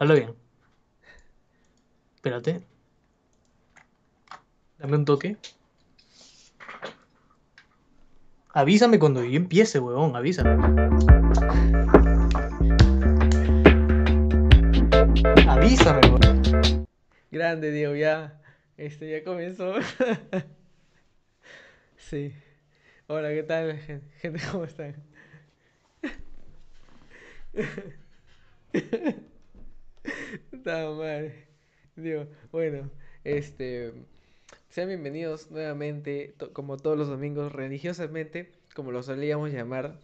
Habla bien. Espérate. Dame un toque. Avísame cuando yo empiece, huevón, avísame. Avísame, huevón. Grande, Diego, ya. Este ya comenzó. sí. Hola, ¿qué tal, gen- gente? ¿Cómo están? Estaba mal. Digo, bueno, este. Sean bienvenidos nuevamente, como todos los domingos, religiosamente, como lo solíamos llamar,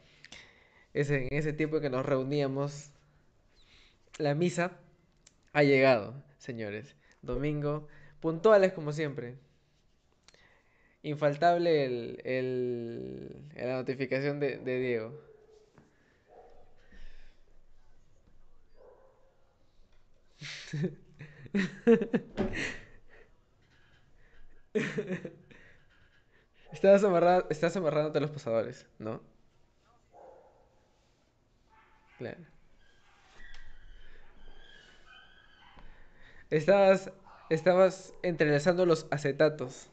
en ese tiempo que nos reuníamos. La misa ha llegado, señores. Domingo, puntuales como siempre. Infaltable el, el- la notificación de, de Diego. Estabas amarrado, estás amarrándote a los pasadores, ¿no? Claro. Estabas, estabas entrelazando los acetatos.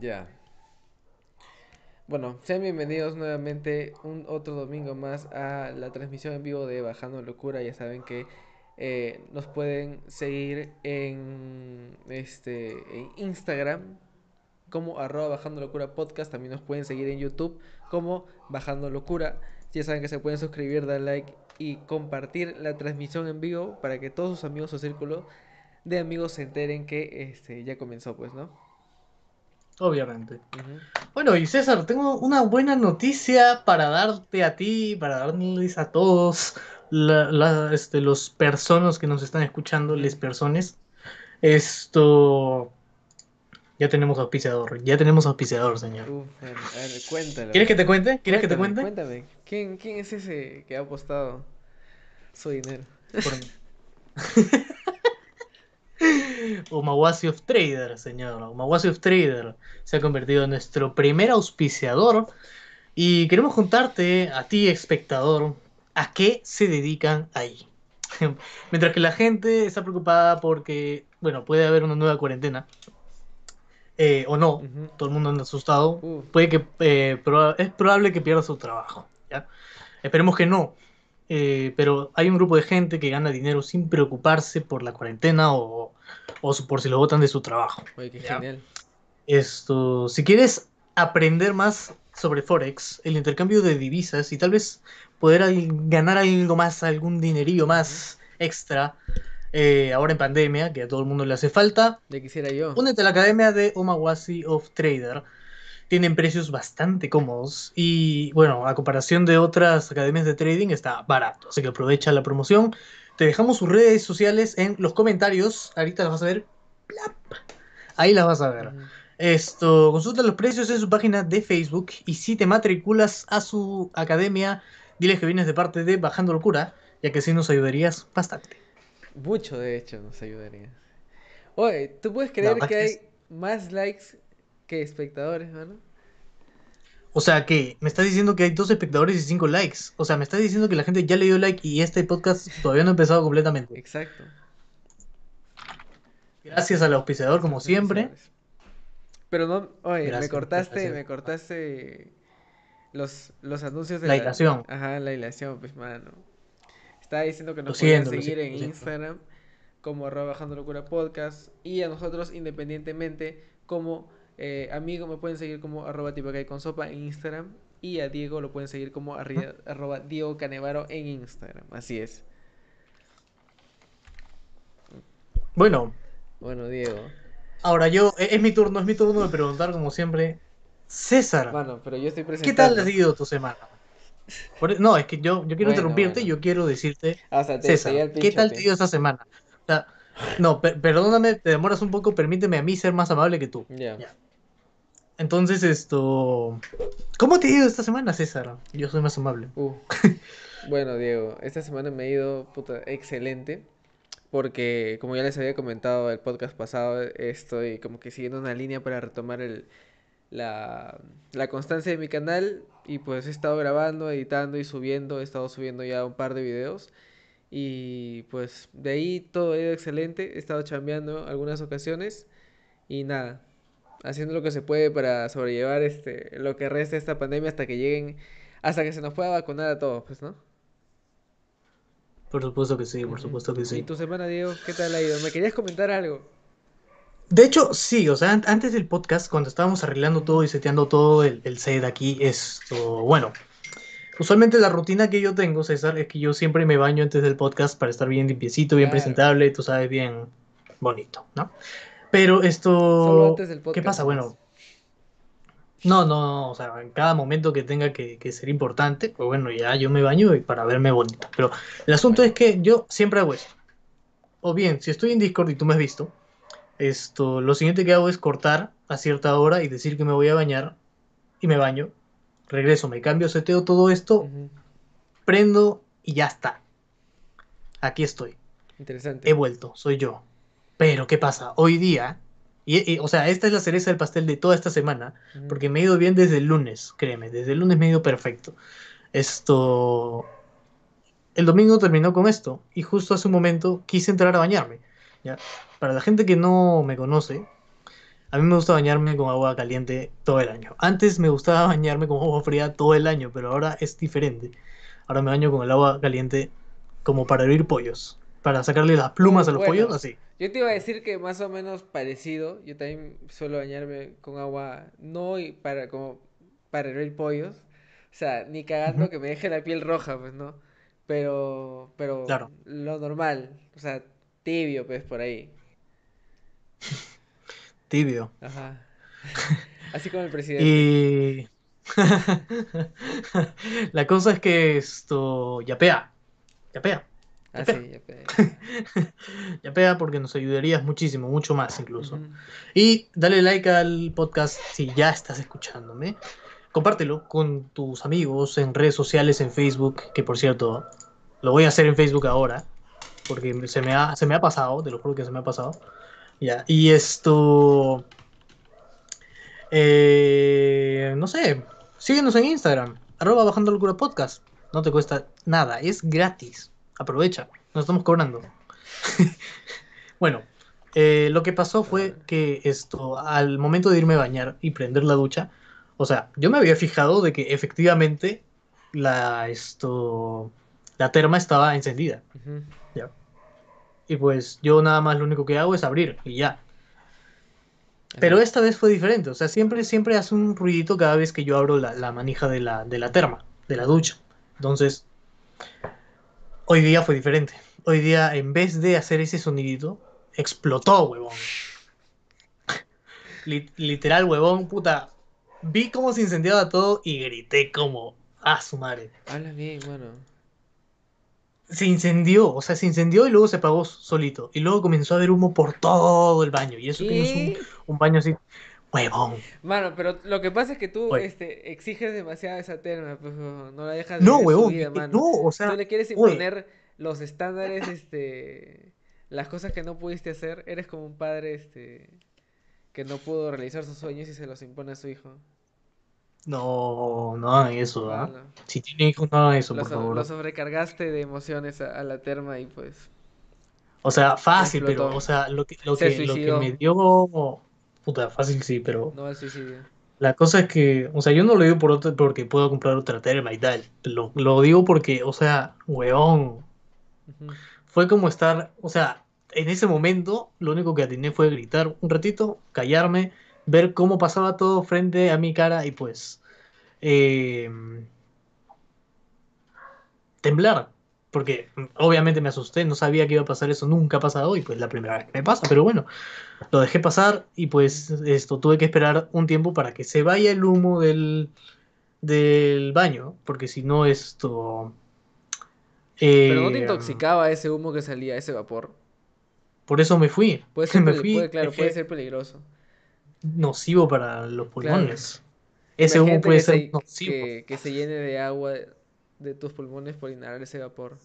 Ya. Bueno, sean bienvenidos nuevamente un otro domingo más a la transmisión en vivo de Bajando Locura. Ya saben que eh, nos pueden seguir en este en Instagram como arroba Bajando Locura Podcast. También nos pueden seguir en YouTube como Bajando Locura. Ya saben que se pueden suscribir, dar like y compartir la transmisión en vivo para que todos sus amigos o círculo de amigos se enteren que este ya comenzó, pues, ¿no? Obviamente. Bueno, y César, tengo una buena noticia para darte a ti, para darles a todos la, la- este, los personas que nos están escuchando, les personas. Esto. Ya tenemos auspiciador, ya tenemos auspiciador, señor. Uf, a ver, a ver, cuéntalo. ¿Quieres que te cuente? ¿Quieres que te cuente? Cuéntame, ¿quién, quién es ese que ha apostado su dinero? Por- Umawasi of Trader, señor. Umawasi of Trader se ha convertido en nuestro primer auspiciador. Y queremos contarte a ti, espectador, a qué se dedican ahí. Mientras que la gente está preocupada porque, bueno, puede haber una nueva cuarentena. eh, o no, todo el mundo anda asustado. Uf. Puede que, eh, proba- es probable que pierda su trabajo. ¿ya? Esperemos que no. Eh, pero hay un grupo de gente que gana dinero sin preocuparse por la cuarentena o, o su- por si lo botan de su trabajo. Oye, qué genial. Esto, si quieres aprender más sobre Forex, el intercambio de divisas y tal vez poder al- ganar algo más, algún dinerillo más extra, eh, ahora en pandemia, que a todo el mundo le hace falta, Ya quisiera yo. únete a la academia de Omawasi of Trader. Tienen precios bastante cómodos y, bueno, a comparación de otras academias de trading, está barato. Así que aprovecha la promoción. Te dejamos sus redes sociales en los comentarios. Ahorita las vas a ver. Plap. Ahí las vas a ver. Esto, consulta los precios en su página de Facebook y si te matriculas a su academia, diles que vienes de parte de Bajando Locura, ya que así nos ayudarías bastante. Mucho, de hecho, nos ayudaría. Oye, ¿tú puedes creer verdad que hay más likes que espectadores, mano? O sea que me estás diciendo que hay dos espectadores y cinco likes. O sea, me estás diciendo que la gente ya le dio like y este podcast todavía no ha empezado completamente. Exacto. Gracias al auspiciador, como siempre. Pero no, oye, me cortaste, gracias. me cortaste los, los anuncios de La hilación. Ajá, la hilación, pues, mano. Estaba diciendo que nos lo seguir en. Instagram como arroba bajando locura podcast y a nosotros independientemente como eh, amigo me pueden seguir como arroba con sopa en Instagram y a Diego lo pueden seguir como arroba Diego Canevaro en Instagram. Así es. Bueno, Bueno, Diego. ahora yo, e- es mi turno, es mi turno de preguntar como siempre. César, Mano, pero yo estoy ¿qué tal ha sido tu semana? Por- e, no, es que yo, yo quiero Bueno, interrumpirte, bueno. yo quiero decirte, o sea, te César, ¿qué tal te ha ido esta semana? O sea, no, per- perdóname, te demoras un poco, permíteme a mí ser más amable que tú. Ya. Ya. Entonces, esto. ¿Cómo te ha ido esta semana, César? Yo soy más amable. Uh. Bueno, Diego, esta semana me ha ido puta, excelente. Porque, como ya les había comentado el podcast pasado, estoy como que siguiendo una línea para retomar el, la, la constancia de mi canal. Y pues he estado grabando, editando y subiendo. He estado subiendo ya un par de videos. Y pues de ahí todo ha ido excelente. He estado chambeando algunas ocasiones. Y nada, haciendo lo que se puede para sobrellevar este, lo que resta de esta pandemia hasta que lleguen, hasta que se nos pueda vacunar a todos, pues, ¿no? Por supuesto que sí, por supuesto que ¿Y sí. tu semana, Diego? ¿Qué tal ha ido? ¿Me querías comentar algo? De hecho, sí, o sea, an- antes del podcast, cuando estábamos arreglando todo y seteando todo el, el set aquí, esto, bueno, usualmente la rutina que yo tengo, César, es que yo siempre me baño antes del podcast para estar bien limpiecito, bien Claro. presentable, tú sabes, bien bonito, ¿no? Pero Solo esto, antes del ¿qué podcast pasa? nomás. Bueno, no, no, no, o sea, en cada momento que tenga que, que ser importante, pues bueno, ya yo me baño y para verme bonito. Pero el asunto Bueno. es que yo siempre hago esto. O bien, si estoy en Discord y tú me has visto, esto, lo siguiente que hago es cortar a cierta hora y decir que me voy a bañar y me baño, regreso, me cambio, seteo todo esto, prendo y ya está. Aquí estoy, Interesante. he vuelto, soy yo. Pero ¿qué pasa? Hoy día, y, y, o sea, esta es la cereza del pastel de toda esta semana, porque me he ido bien desde el lunes, créeme, desde el lunes me he ido perfecto. Esto, el domingo terminó con esto y justo hace un momento quise entrar a bañarme. ¿ya? Para la gente que no me conoce, a mí me gusta bañarme con agua caliente todo el año. Antes me gustaba bañarme con agua fría todo el año, pero ahora es diferente. Ahora me baño con el agua caliente como para hervir pollos, para sacarle las plumas a los Bueno. pollos, así. Yo te iba a decir que más o menos parecido. Yo también suelo bañarme con agua, no y para como para hervir pollos. O sea, ni cagando que me deje la piel roja, pues, ¿no? Pero, pero Claro. lo normal, o sea, tibio, pues, por ahí. Tibio. Ajá. Así como el presidente. Y la cosa es que esto yapea, yapea, Ah, sí, ya pe- yapea porque nos ayudarías muchísimo, mucho más incluso. Y dale like al podcast si ya estás escuchándome. Compártelo con tus amigos en redes sociales, en Facebook, que por cierto, lo voy a hacer en Facebook ahora, porque se me ha, se me ha pasado, te lo juro que se me ha pasado. Ya, y esto... eh, no sé, síguenos en Instagram, arroba bajando locura podcast. No te cuesta nada, es gratis. Aprovecha, nos estamos cobrando. bueno, eh, lo que pasó fue que esto, al momento de irme a bañar y prender la ducha, o sea, yo me había fijado de que efectivamente la, esto, la terma estaba encendida. Ujú. ¿ya? Y pues yo nada más lo único que hago es abrir y ya. Pero esta vez fue diferente, o sea, siempre, siempre hace un ruidito cada vez que yo abro la, la manija de la, de la terma, de la ducha. Entonces, hoy día fue diferente. Hoy día, en vez de hacer ese sonidito, explotó, huevón. Li- literal, huevón, puta. Vi cómo se incendiaba todo y grité como, ah, su madre. Habla bien, mano. Se incendió, o sea, se incendió y luego se apagó solito. Y luego comenzó a haber humo por todo el baño. Y eso que no es un, ¿Qué? un baño así, huevón. Mano, pero lo que pasa es que tú Oye. este, exiges demasiado esa terma, pues, no la dejas No, vivir su huevón, vida, mano. no, o Tú sea, le quieres oye. imponer los estándares, este, las cosas que no pudiste hacer. Eres como un padre, este, que no pudo realizar sus sueños y se los impone a su hijo. No, no hagan eso, ¿ah? Mano, Si tienen hijos, no hagan eso, lo, por so- favor. lo sobrecargaste de emociones a, a la terma y pues O sea, fácil, pero, o sea, lo que, lo que, lo que me dio. Puta, fácil sí, pero No al suicidio. la cosa es que, o sea, yo no lo digo por otro, porque puedo comprar otra terma y tal. Lo, lo digo porque, o sea, weón, fue como estar, o sea, en ese momento lo único que atiné fue gritar un ratito, callarme, ver cómo pasaba todo frente a mi cara y pues eh, temblar. Porque obviamente me asusté, no sabía que iba a pasar eso, nunca ha pasado y pues la primera vez que me pasa, pero bueno, lo dejé pasar y pues esto tuve que esperar un tiempo para que se vaya el humo del, del baño, porque si no esto... Pero no te eh, intoxicaba ese humo que salía, ese vapor. por eso me fui. Puede ser, me peli- fui, puede, claro, puede ser peligroso. nocivo para los Claro. pulmones. Ese humo puede ser se, nocivo. que, que se llene de agua de, tus pulmones por inhalar ese vapor.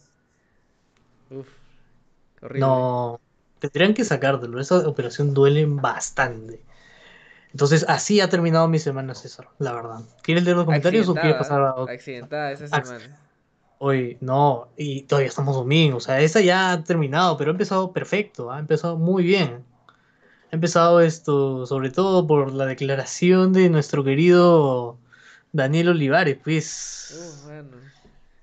Uf, horrible. No, tendrían que sacártelo. Esa operación duele bastante. Entonces, así ha terminado mi semana, César, la verdad. ¿Quieres leer los comentarios o quieres pasar a otro? Accidentada esa semana. Hoy, no, y todavía estamos domingo, o sea, esa ya ha terminado, pero ha empezado perfecto, ha empezado muy bien. Ha empezado esto, sobre todo por la declaración de nuestro querido Daniel Olivares, pues. Uh, bueno.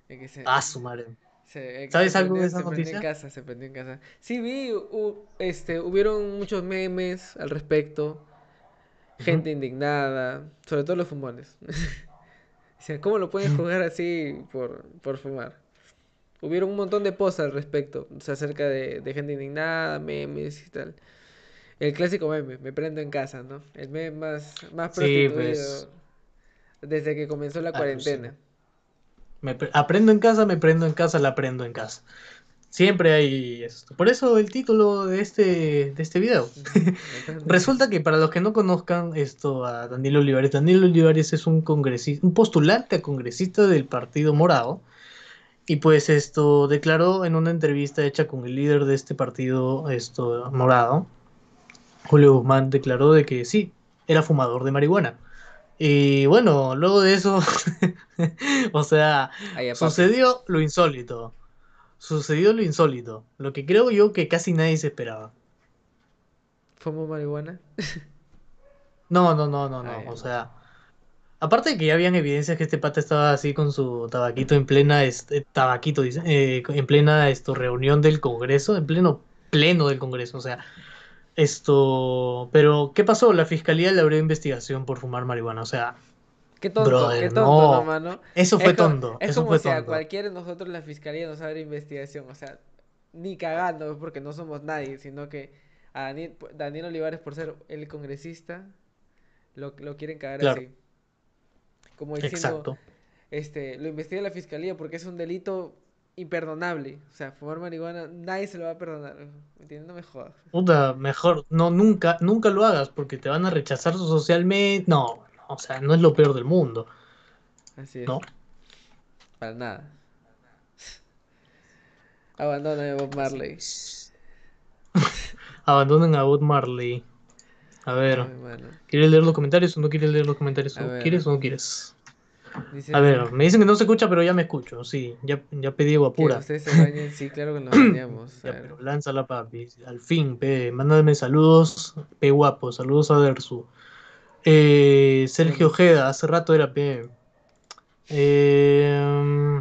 Que se, Ah, su madre. se- ¿Sabes se algo de esa se prendió noticia? en casa, se prendió en casa. Sí, vi, hu- este, hubieron muchos memes al respecto. Gente indignada, sobre todo los fumones. O sea, ¿cómo lo pueden jugar así por, por fumar? Hubieron un montón de posts al respecto, o sea, acerca de, de gente indignada, memes y tal. El clásico meme, me prendo en casa, ¿no? El meme más, más Sí, prostituido pues. desde que comenzó la Ah, pues, cuarentena. Me pre- aprendo en casa, me prendo en casa, la aprendo en casa. Siempre hay esto. Por eso el título de este, de este video. Resulta que para los que no conozcan esto a Daniel Olivares, Daniel Olivares es un congresista, un postulante a congresista del Partido Morado. Y pues esto declaró en una entrevista hecha con el líder de este partido, esto morado, Julio Guzmán, declaró de que sí, era fumador de marihuana. Y bueno, luego de eso, o sea, sucedió lo insólito. Sucedió lo insólito. Lo que creo yo que casi nadie se esperaba. ¿Fumo marihuana? No, no, no, no, no. O sea, aparte de que ya habían evidencias que este pata estaba así con su tabaquito en plena, este, tabaquito, dice, eh, en plena esto, reunión del Congreso, en pleno pleno del Congreso. O sea, esto. Pero, ¿qué pasó? La fiscalía le abrió investigación por fumar marihuana. O sea, Qué tonto, Brother, qué tonto, no. eso fue es como, tonto. es Eso como fue si a cualquiera de nosotros la fiscalía nos abre investigación, o sea, ni cagando, porque no somos nadie, sino que a Daniel, Daniel Olivares, por ser el congresista, lo, lo quieren cagar Claro. así. Como diciendo, Exacto. este, lo investiga la fiscalía porque es un delito imperdonable. O sea, fumar marihuana, nadie se lo va a perdonar. ¿Me entiendes? No me jodas. Puta, mejor, no, nunca, nunca lo hagas porque te van a rechazar socialmente. No, no, o sea, no es lo peor del mundo, Así es. ¿no? Para nada. Abandona a Bob Marley. Abandonen a Bob Marley. A ver, Ay. ¿quieres leer los comentarios o no quieres leer los comentarios? A ¿O ver. ¿Quieres o no quieres? Dice A ver, me dicen que no se escucha, pero ya me escucho. Sí, ya, ya pedí agua que pura. ustedes se bañen. Sí, claro que nos bañamos. Ya, pero lánzala, papi. Al fin, pe. Mándame saludos, pe guapo. Saludos a Dersu. Eh, Sergio Ojeda, hace rato era pe. Eh,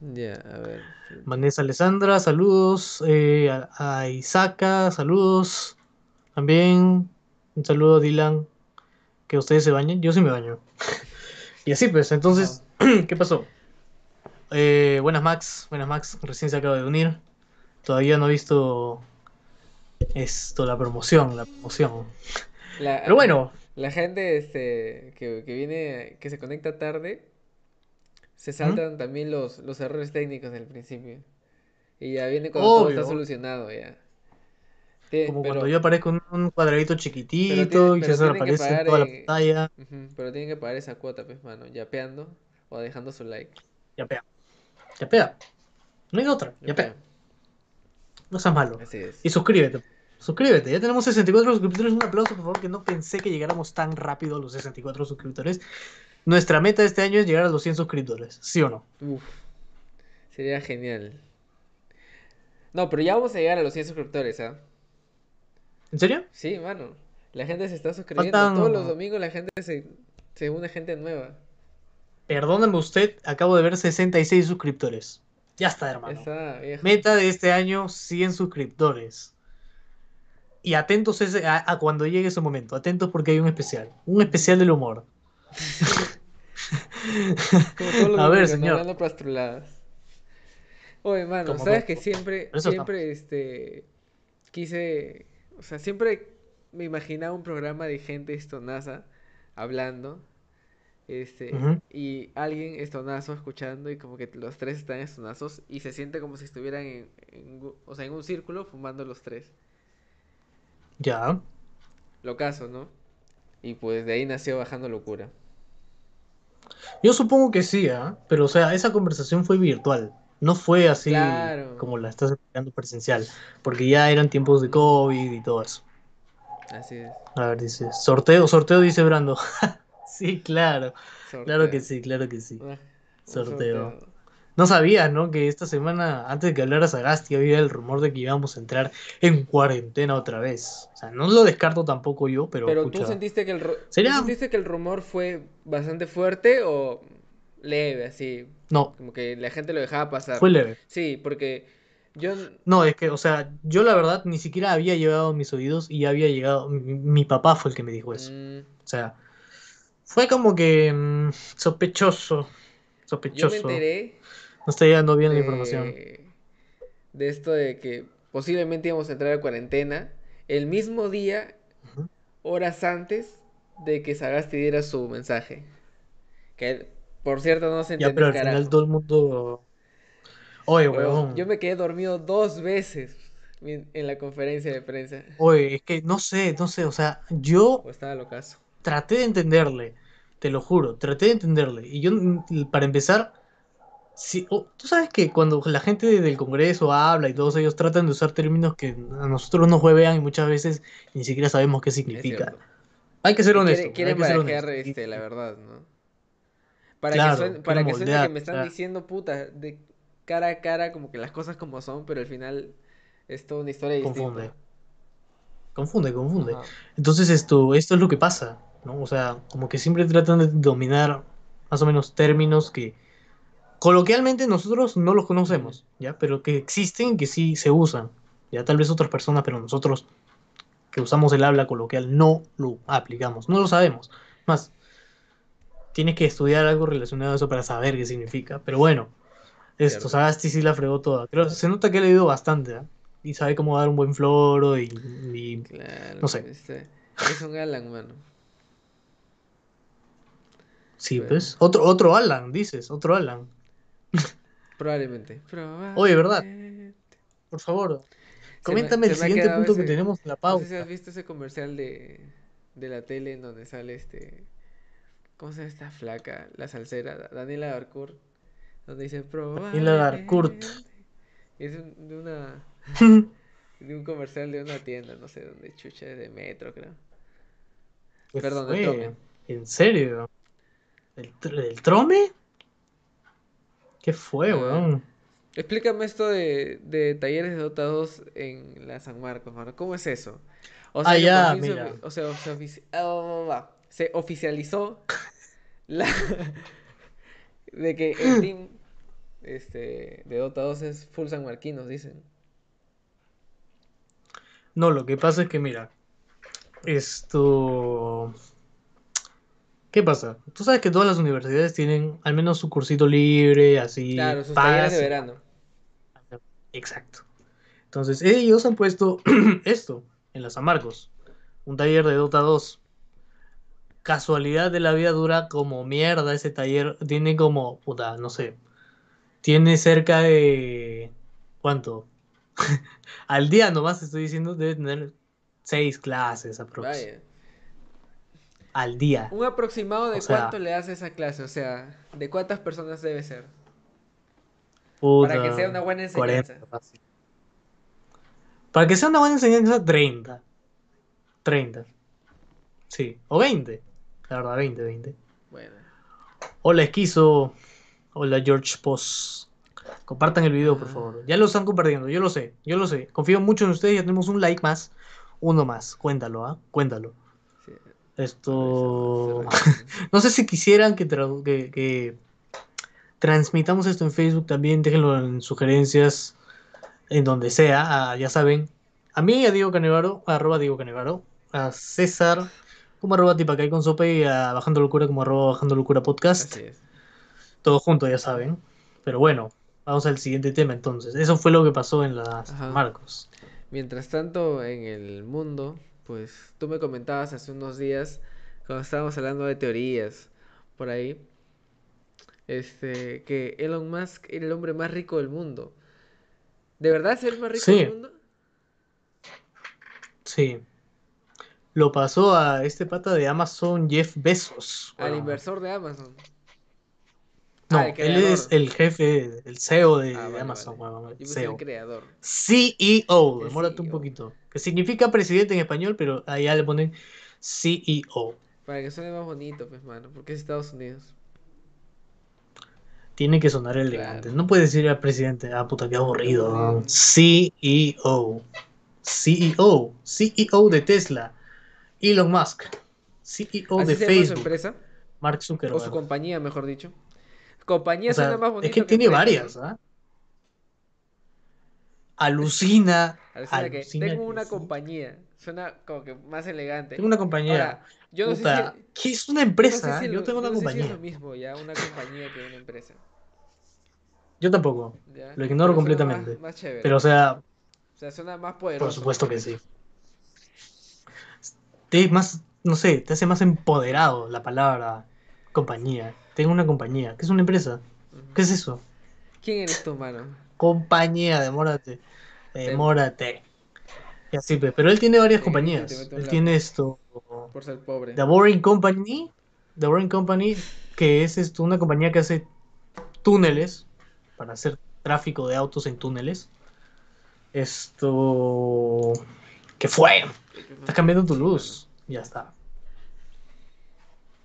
Ya, a ver. Vanessa Alessandra, saludos. Eh, a, a Isaka, saludos. También un saludo a Dylan. Que ustedes se bañen. Yo sí me baño. y así pues, entonces, ¿qué pasó? Eh, buenas Max, buenas Max, recién se acaba de unir. Todavía no he visto esto, la promoción, la promoción. La, Pero bueno, La gente este, que, que viene, que se conecta tarde, se saltan también los, los errores técnicos del principio. Y ya viene cuando todo está solucionado ya. Como pero, cuando yo aparezco un cuadradito chiquitito tiene- y que aparece en toda la eh, pantalla. Pero tienen que pagar esa cuota, pues, mano, yapeando o dejando su like. Ya pega. Ya pega. No hay otra, ya pega. No seas malo. Así es. Y suscríbete. Suscríbete. Ya tenemos 64 suscriptores. Un aplauso, por favor, que no pensé que llegáramos tan rápido a los 64 suscriptores. Nuestra meta este año es llegar a los 100 suscriptores. ¿Sí o no? Uf, sería genial. No, pero ya vamos a llegar a los 100 suscriptores, ¿ah? ¿En serio? Sí, mano. La gente se está suscribiendo. Faltan- Todos los domingos la gente se, se une gente nueva. Perdóname usted, acabo de ver 66 suscriptores. Ya está, Ya hermano. está, viejo. Meta de este año, 100 suscriptores. Y atentos ese- a, a cuando llegue ese momento. Atentos porque hay un especial. Un especial del humor. Como todos los A ver, señor. hablando pastruladas. Oye, mano, Como ¿sabes que siempre, siempre, este, quise, o sea, siempre me imaginaba un programa de gente estonaza hablando, este, y alguien estonazo escuchando y como que los tres están estonazos y se siente como si estuvieran en, o sea, en un círculo fumando los tres. Ya. Lo caso, ¿no? Y pues de ahí nació Bajando Locura. Yo supongo que sí, ¿ah? Pero o sea, esa conversación fue virtual. No fue así Claro. como la estás explicando presencial. Porque ya eran tiempos de COVID y todo eso. Así es. A ver, dice, sorteo, sorteo, dice Brando. sí, claro. Claro que sí, claro que sí. Ah, Sorteo. No sabías, ¿no? Que esta semana, antes de que hablara Sagasti, había el rumor de que íbamos a entrar en cuarentena otra vez. O sea, no lo descarto tampoco yo, pero, Pero tú sentiste que el ¿tú sentiste que el rumor fue bastante fuerte o leve, así, No, como que la gente lo dejaba pasar. fue leve. Sí, porque yo No, es que, o sea, yo la verdad ni siquiera había llegado a mis oídos y había llegado. Mi, mi papá fue el que me dijo eso. mm, O sea, fue como que mm, sospechoso. yo me Sospechoso. enteré No está llegando bien la información. de, esto de que posiblemente íbamos a entrar a cuarentena el mismo día, horas antes de que Sagasti diera su mensaje. Que por cierto no se Ya, entendió pero un al final todo el mundo. Oye, huevón. yo me quedé dormido dos veces en la conferencia de prensa. Oye, es que no sé, no sé. O sea, yo O estaba locazo. traté de entenderle. Te lo juro, traté de entenderle. Y yo, mm, para empezar, si, oh, tú sabes que cuando la gente del Congreso habla y todos ellos tratan de usar términos que a nosotros nos huevean y muchas veces ni siquiera sabemos qué significa. Hay que ser Y honesto. quiere- quieren hay que ser barajear honesto. este, la verdad, ¿no? Para Claro, que suene, para que suene moldear, que me están diciendo puta de cara a cara como que las cosas como son, pero al final es toda una historia Confunde. distinta. Confunde, confunde. Ajá. Entonces esto, esto es lo que pasa, ¿no? O sea, como que siempre tratan de dominar más o menos términos que coloquialmente nosotros no los conocemos, ¿ya? Pero que existen que sí se usan, ya tal vez otras personas, pero nosotros que usamos el habla coloquial no lo aplicamos, no lo sabemos. Más, tienes que estudiar algo relacionado a eso para saber qué significa. Pero bueno, esto. Sagasti sí la fregó toda. Creo, se nota que ha leído bastante, ¿ah? Y sabe cómo dar un buen floro y, y Claro, No sé. este, es un Alan, mano. Sí, Bueno. pues. Otro, otro Alan, dices, otro Alan. Probablemente. Oye, ¿verdad? Por favor, Se coméntame el siguiente punto que tenemos en la No sé si has visto ese comercial de, de la tele en donde sale este. ¿Cómo se llama esta flaca? La salsera, Da- Daniela Darcourt. Donde dice Daniela Darcourt. Es de una. De un comercial de una tienda, no sé dónde chucha, de metro, creo. ¿Qué Perdón, fue? trome. ¿En serio? ¿El, el trome? ¿Qué fue, Ah. weón? Explícame esto de, de talleres de Dota 2 en la San Marcos, mano. ¿Cómo es eso? O sea, Ah, ya, mira. o sea, se, ofici- ah, va, va, va. Se oficializó la de que el team este, de Dota 2 es full sanmarquinos, dicen. No, lo que pasa es que, mira, esto... ¿Qué pasa? Tú sabes que todas las universidades tienen al menos su cursito libre, así, Claro, sus talleres de verano. Exacto. Entonces, ellos han puesto esto en la San Marcos, un taller de Dota 2. Casualidad de la vida dura como mierda ese taller. Tiene como, puta, no sé. Tiene cerca de. ¿Cuánto? Al día nomás estoy diciendo, debe tener seis clases aprox. Vaya. Al día. Un aproximado de O sea- cuánto le hace esa clase, o sea, de cuántas personas debe ser. Puta, Para que sea una buena enseñanza. 40 fácil. Para que sea una buena enseñanza, 30. 30. Sí, o 20. La verdad, 20, 20. Bueno. Hola Esquizo. Hola George Post. Compartan el video, por Ah. favor. Ya lo están compartiendo, yo lo sé, yo lo sé. Confío mucho en ustedes, ya tenemos un like más. Uno más. Cuéntalo, ¿ah? Cuéntalo. Sí. Esto. No sé si quisieran que, que, que transmitamos esto en Facebook también, déjenlo en sugerencias, en donde sea, ah, ya saben. A mí, a Diego Canevaro, arroba Diego Canevaro, a César, como arroba Tipacay con sopa y a Bajando Locura como arroba Bajando Locura Podcast. Así es. Todo junto, ya saben. Pero bueno, vamos al siguiente tema entonces. Eso fue lo que pasó en las Ajá. Marcos. Mientras tanto, en el mundo, pues tú me comentabas hace unos días, cuando estábamos hablando de teorías por ahí, este, que Elon Musk era el hombre más rico del mundo. ¿De verdad es el más rico Sí. del mundo? Sí. Lo pasó a este pata de Amazon, Jeff Bezos. Al inversor de Amazon. No, Ah, él es el jefe, el CEO de, Ah, de vale, Amazon, vale. huevón, el Yo pensé el CEO. creador. CEO, demórate un CEO. poquito. Que significa presidente en español, pero allá le ponen CEO. Para que suene más bonito, pues, mano, porque es Estados Unidos. Tiene que sonar elegante. Claro. No puedes decir al presidente, ah, puta, qué aburrido. CEO. CEO. CEO de Tesla. Elon Musk. CEO ¿Así de se llama su Facebook. empresa? Mark O su Zuckerberg. compañía, mejor dicho. Compañía O sea, suena más es bonito que tiene empresa, varias. ¿ah? Alucina. Alucina que alucina tengo que una sí. compañía. Suena como que más elegante. Tengo una compañía. Ahora, yo no sé Puta, si... ¿qué es una Yo no sé empresa? si es Yo tengo una no sé si es compañía. lo mismo ya, una compañía que una empresa. Yo tampoco. ¿ya? Lo ignoro completamente. Más, más. Pero, o sea, O sea, suena más poderoso. por supuesto que sí. Te más, no sé, te hace más empoderado la palabra compañía. Tengo una compañía. ¿Qué es una empresa? ¿Qué es eso? ¿Quién eres tú, mano? Compañía, demórate. Demórate. Y así, pues. Pero él tiene varias compañías. Él tiene esto. Por ser pobre. The Boring Company. The Boring Company, que es esto, una compañía que hace túneles para hacer tráfico de autos en túneles. Esto. ¿Qué fue? Estás cambiando tu luz. Ya está.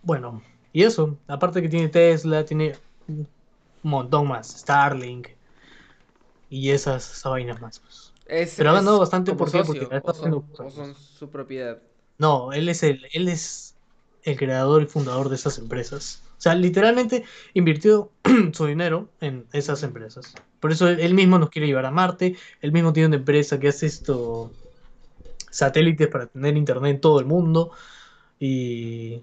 Bueno, y eso. Aparte que tiene Tesla, tiene un montón más. Starlink. Y esas, esas vainas más. pues. Es, Pero ha ganado bastante, ¿por socio, Porque son, haciendo son su propiedad. No, él es el, él es el creador y fundador de esas empresas. O sea, literalmente invirtió su dinero en esas empresas. Por eso él mismo nos quiere llevar a Marte. Él mismo tiene una empresa que hace esto satélites para tener internet en todo el mundo. Y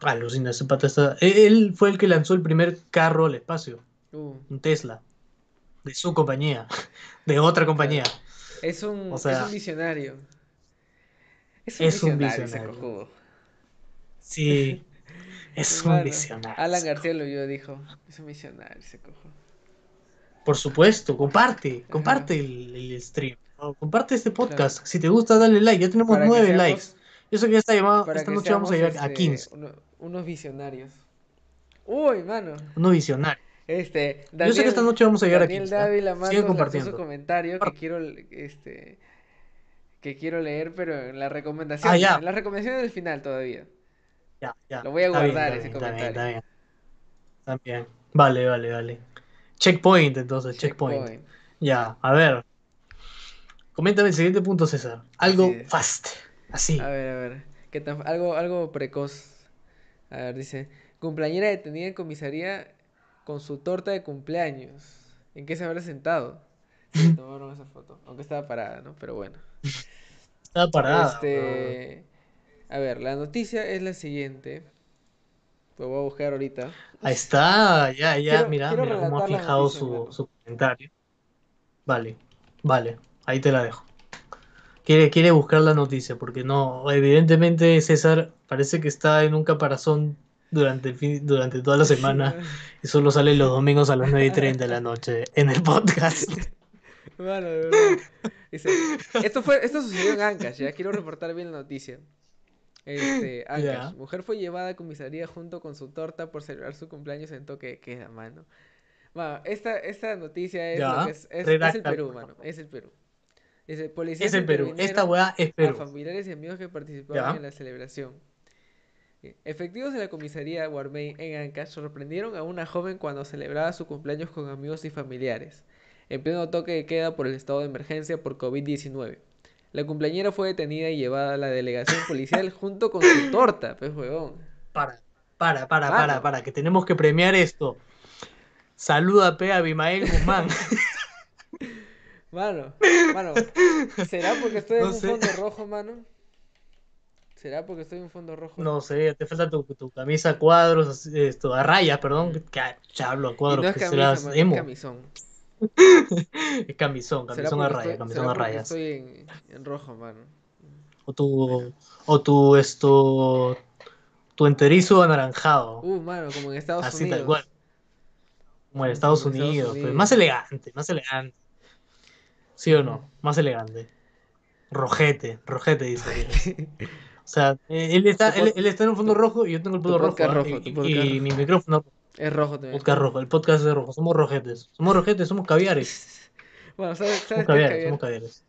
alucina, ese pata está. Él, fue el que lanzó el primer carro al espacio, Uh, un Tesla, de su compañía, de otra compañía. es, un, O sea, es un visionario. Es un es visionario. Sí, es un visionario. Alan García lo vio, dijo. Es un visionario ese cojudo. Por supuesto, comparte, comparte el, el stream. Comparte este podcast. Si te gusta, dale like. Ya tenemos nueve seamos- likes. Yo sé que esta, llamada, Para esta noche vamos a llegar a este, 15. uno- unos visionarios. Uy, mano. Uno visionario. Este, Yo sé que esta noche vamos a llegar a Daniel 15. ¿eh? Dávila Sigue Matos lanzó su compartiendo. comentario que quiero este que quiero leer, pero en la recomendación, Ah, ya. en la recomendación del final todavía. Ya, ya. Lo voy a Está guardar, está ese bien, está comentario. Está bien, Está bien. Vale, vale, vale. Checkpoint, entonces, checkpoint. Checkpoint. Ya, a ver. Coméntame el siguiente punto, César. Algo Así fast. Así. A ver, a ver. ¿Qué tan- algo, algo precoz. A ver, dice. Cumpleañera detenida en comisaría con su torta de cumpleaños. ¿En qué se habrá sentado? Sí, tomaron esa foto. Aunque estaba parada, ¿no? Pero bueno. Estaba parada. Este. A ver, la noticia es la siguiente. Lo voy a buscar ahorita. Ahí está, ya, ya, Quiero- mira, quiero mira cómo ha fijado su, su comentario. Vale, vale, ahí te la dejo. Quiere, quiere buscar la noticia, porque no, evidentemente César parece que está en un caparazón durante, el fin- durante toda la semana y solo sale los domingos a las 9 y 30 de la noche en el podcast. Mano, de verdad. Dice, esto fue, esto sucedió en Ancash, ya quiero reportar bien la noticia. Este, Ancash, mujer fue llevada a comisaría junto con su torta por celebrar su cumpleaños en toque de queda, mano. Mano, esta, esta noticia es, lo Ya, que es, es- es el Perú, mano, es el Perú. Dice, policías Es el Perú, esta weá es a Perú. familiares y amigos que participaban Ya. en la celebración. Eh, Efectivos de la comisaría Guarmey en Ancash sorprendieron a una joven cuando celebraba su cumpleaños con amigos y familiares, en pleno toque de queda por el estado de emergencia por COVID-19. La cumpleañera fue detenida y llevada a la delegación policial junto con su torta, pues huevón. Para, para, para, para, para, que tenemos que premiar esto. Saluda a Abimael Guzmán. Mano, mano, ¿será porque estoy en un sé. fondo rojo, mano? ¿Será porque estoy en un fondo rojo? No sé, te falta tu, tu camisa a cuadros, así, esto, a rayas, perdón. Que, ya hablo a Y cuadros, no es que camisa, serás mano, emo. es camisón. Es camisón, ¿Será camisón a rayas, camisón a rayas. Estoy en, en rojo, mano. O tu, o tu, esto, tu enterizo anaranjado. Uh, mano, como en Estados Así Unidos. tal cual. Como en Como Estados Unidos, pues, Unidos. más elegante, más elegante. ¿Sí o no? Más elegante. Rojete, rojete dice. O sea, eh, él está, él, está en un fondo rojo y yo tengo el pelo rojo. ¿ah? rojo, Y, mi micrófono. Es rojo también. Podcast rojo, el podcast es rojo. Somos rojetes. Somos rojetes, somos caviares. Bueno, ¿sabes, Somos sabes es caviares, caviar? somos caviares.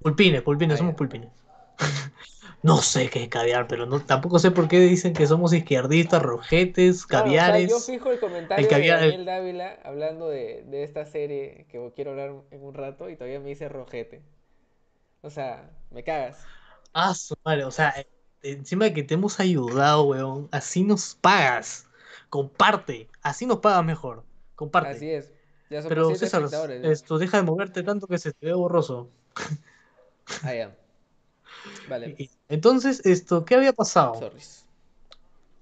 Pulpines, pulpines, Ah, somos pulpines. No sé qué es caviar, pero no, tampoco sé por qué dicen que somos izquierdistas, rojetes, Claro, o sea, caviares. yo fijo el comentario el caviar- de Daniel Dávila hablando de, de esta serie que quiero hablar en un rato y todavía me dice rojete. O sea, me cagas. Ah, su madre, o sea, encima de que te hemos ayudado, weón, así nos pagas. Comparte, así nos pagas mejor. Comparte. Así es. Ya somos Pero César, esto deja de moverte tanto que se te ve borroso. Ah, ya. Vale. Entonces, esto, ¿qué había pasado? Sorry.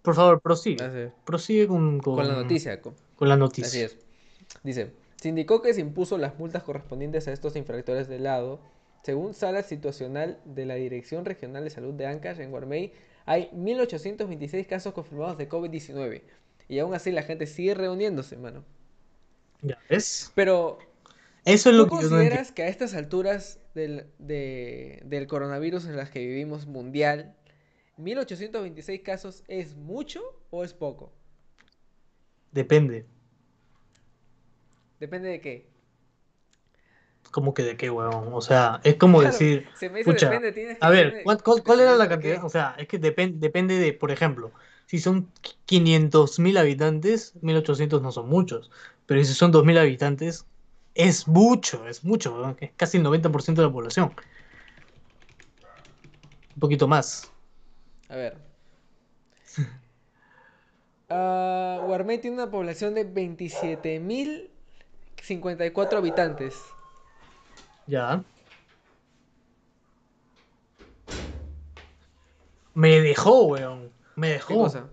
Por favor, prosigue. Prosigue con, con, Con la noticia. co- con la Así noticia. es. Dice, se indicó que se impuso las multas correspondientes a estos infractores de lado. Según sala situacional de la Dirección Regional de Salud de Ancash en Guarmey, hay 1.826 casos confirmados de COVID-19. Y aún así la gente sigue reuniéndose, mano. ¿Ya ves? Pero, Eso es ¿tú lo que yo no entiendo. consideras que a estas alturas del, de- del coronavirus en las que vivimos mundial, 1.826 casos es mucho o es poco? Depende. Depende de qué. Como que de qué, weón. O sea, es como Claro, decir, se me dice pucha, depende, tienes que a ver, ¿cuál, cuál- cuál era la cantidad? qué. O sea, es que depen- depende de, por ejemplo, si son 500.000 habitantes, 1.800 no son muchos. Pero si son 2.000 habitantes, es mucho, es mucho, weón. Es casi el 90% de la población. Un poquito más. A ver. Guarmey tiene una población de 27.054 habitantes. Ya. Me dejó, weón. Me ¿Qué dejó. cosa?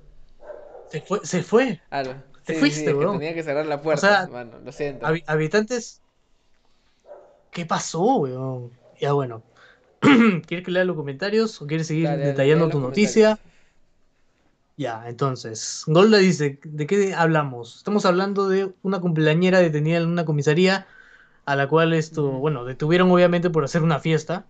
Se fue, se fue. Lo- Te sí, fuiste, sí, que tenía que cerrar la puerta, sea, mano, lo siento. Habi- habitantes. ¿Qué pasó, weón? Ya bueno. ¿Quieres que lea los comentarios o quieres seguir Dale, detallando tu noticia? Ya, entonces. Golda dice, ¿de qué hablamos? Estamos hablando de una cumpleañera detenida en una comisaría a la cual esto, bueno, detuvieron obviamente por hacer una fiesta.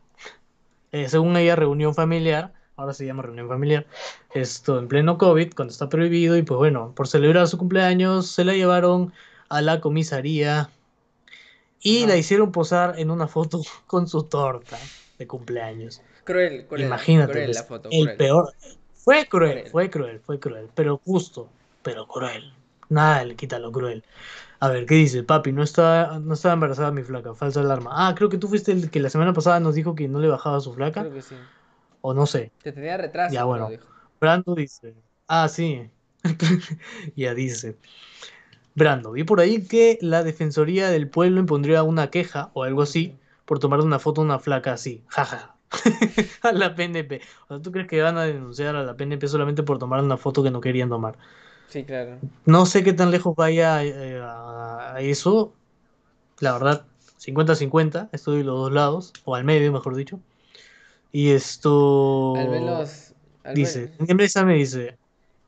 Eh, según ella, reunión familiar. Ahora se llama reunión familiar. Esto en pleno COVID, cuando está prohibido. Y pues bueno, por celebrar su cumpleaños, se la llevaron a la comisaría y la hicieron posar en una foto con su torta de cumpleaños. Cruel, cruel. Imagínate, Cruel pues, la foto, el cruel. peor. Fue cruel, Cruel. fue cruel, fue cruel, pero justo, pero cruel. Nada le quita lo cruel. A ver, ¿qué dice? Papi, no está, no estaba embarazada mi flaca, falsa alarma. Ah, creo que tú fuiste el que la semana pasada nos dijo que no le bajaba a su flaca, Creo que sí. O no sé. Que tenía retraso, Ya, bueno. dijo. Brando dice, ah, sí. ya dice. Brando, vi por ahí que la Defensoría del Pueblo impondría una queja o algo así por tomar una foto de una flaca así. Jaja. a la PNP. O sea, ¿tú crees que van a denunciar a la PNP solamente por tomar una foto que no querían tomar? Sí, claro. No sé qué tan lejos vaya eh, a, a eso. La verdad, 50-50. Estoy de los dos lados. O al medio, mejor dicho. Y esto... Al menos. al Dice, mesa me dice,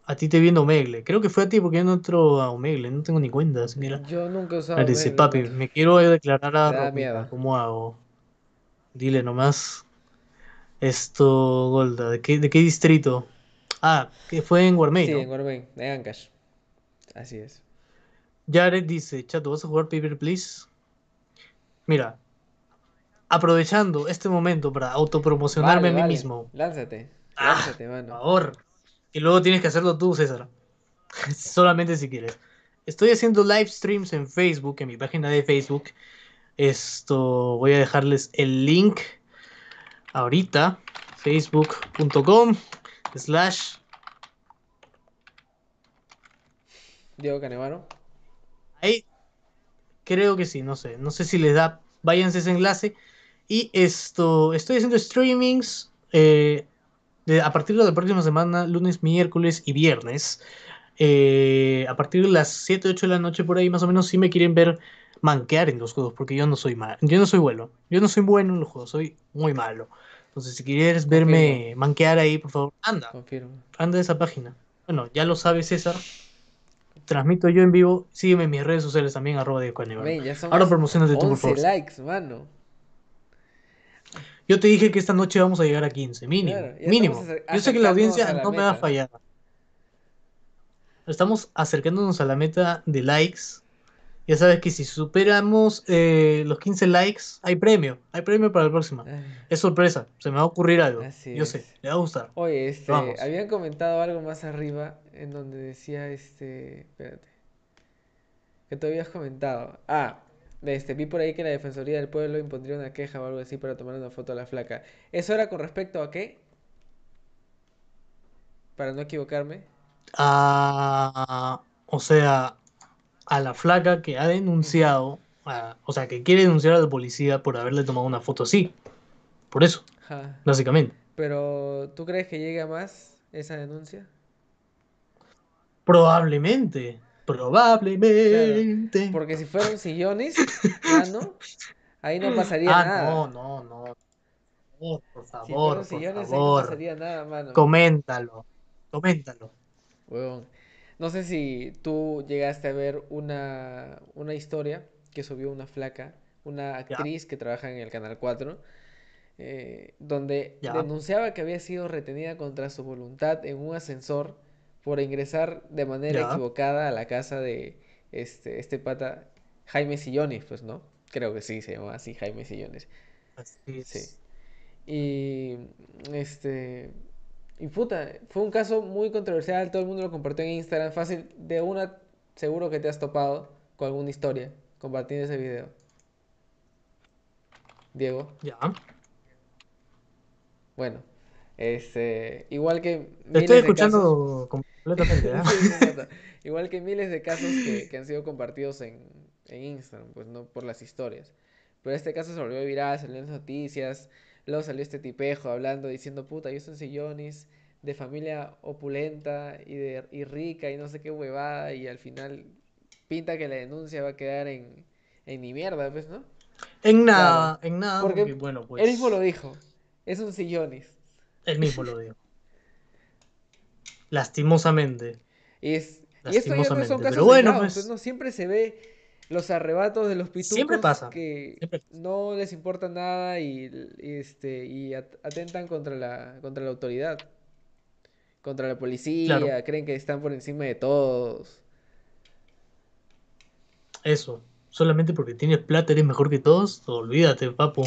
a ti te viendo Omegle. Creo que fue a ti porque yo no entro a Omegle, no tengo ni cuenta siquiera. Yo nunca. Me dice, Omegle, papi, me quiero declarar a Romina. ¿cómo hago? Dile nomás. Esto, Golda, ¿de qué, de qué distrito? Ah, que fue en Guarmey, Sí, ¿no? en Guarmey, en Ancash. Así es. Jared dice, chato, ¿vas a jugar Paper Please? Mira, aprovechando este momento para autopromocionarme Vale, a mí vale. mismo. Lánzate. Ah, Lánzate, Por mano. favor. Y luego tienes que hacerlo tú, César. Solamente si quieres. Estoy haciendo live streams en Facebook, en mi página de Facebook. Esto voy a dejarles el link ahorita. Facebook.com slash Diego Canevaro. Ahí creo que sí, no sé. No sé si les da. Váyanse ese enlace. Y esto. Estoy haciendo streamings. eh, de- a partir de la próxima semana, lunes, miércoles y viernes. eh, a partir de las 7, 8 de la noche por ahí, más o menos, si me quieren ver manquear en los juegos, porque yo no soy malo. Yo no soy bueno. Yo no soy bueno en los juegos, soy muy malo. Entonces, si quieres verme manquear ahí, por favor, anda. Confirmo. anda a esa página. Bueno, ya lo sabe César. Transmito yo en vivo. Sígueme en mis redes sociales también, arroba de Ahora promocionate tú, por 11 favor. likes, mano. Yo te dije que esta noche vamos a llegar a 15, mínimo. Claro, mínimo. Yo sé que la audiencia la no me va a fallar. estamos acercándonos a la meta de likes. Ya sabes que si superamos eh, los 15 likes, hay premio. Hay premio para la próxima. Ay, Es sorpresa, se me va a ocurrir algo. Así Yo es. sé, le va a gustar. Oye, este, Vamos. habían comentado algo más arriba en donde decía, este, espérate, que tú habías comentado. Ah, este, vi por ahí que la Defensoría del Pueblo impondría una queja o algo así para tomar una foto a la flaca. ¿Eso era con respecto a qué? Para no equivocarme. Ah, o sea, a la flaca que ha denunciado, a- o sea, que quiere denunciar a la policía por haberle tomado una foto así. Por eso, Ajá. básicamente. Pero, ¿tú crees que llega más esa denuncia? Probablemente, probablemente. Porque si fueron sillones, mano, ahí no pasaría Ah, nada. no, no, no. Por Si favor, fueron por sillones, ahí no favor. pasaría nada, mano. Coméntalo, coméntalo. No sé si tú llegaste a ver una, una historia que subió una flaca, una actriz que trabaja en el Canal 4, eh, donde Ya. denunciaba que había sido retenida contra su voluntad en un ascensor por ingresar de manera Ya. equivocada a la casa de este, este pata Jaime Sillones, pues, ¿no? Creo que sí, se llama así, Jaime Sillones. Así es. Sí. Y este. Y puta, fue un caso muy controversial, todo el mundo lo compartió en Instagram, fácil, de una seguro que te has topado con alguna historia compartiendo ese video. Diego, Ya. bueno, este, igual que estoy escuchando completamente, ¿eh? nota. Igual que miles de casos que, que han sido compartidos en, en Instagram, pues no por las historias. Pero este caso se volvió viral, salió en las noticias, luego salió este tipejo hablando, diciendo, puta, yo soy sillones, de familia opulenta y, de, y rica y no sé qué huevada, y al final pinta que la denuncia va a quedar en, en ni mierda, pues, ¿no? En nada, en nada, Porque porque, bueno, pues. Él mismo lo dijo, es un sillones. Él mismo lo dijo. Lastimosamente. Y, es, y esto ya no son Lastimosamente, casos pero bueno, pues- no siempre se ve los arrebatos de los pitucos Siempre pasa, que siempre pasa. no les importa nada y, y, este y atentan contra la contra la autoridad, contra la policía, Claro. creen que están por encima de todos. Eso. Solamente porque tienes plata eres mejor que todos. Olvídate, papu.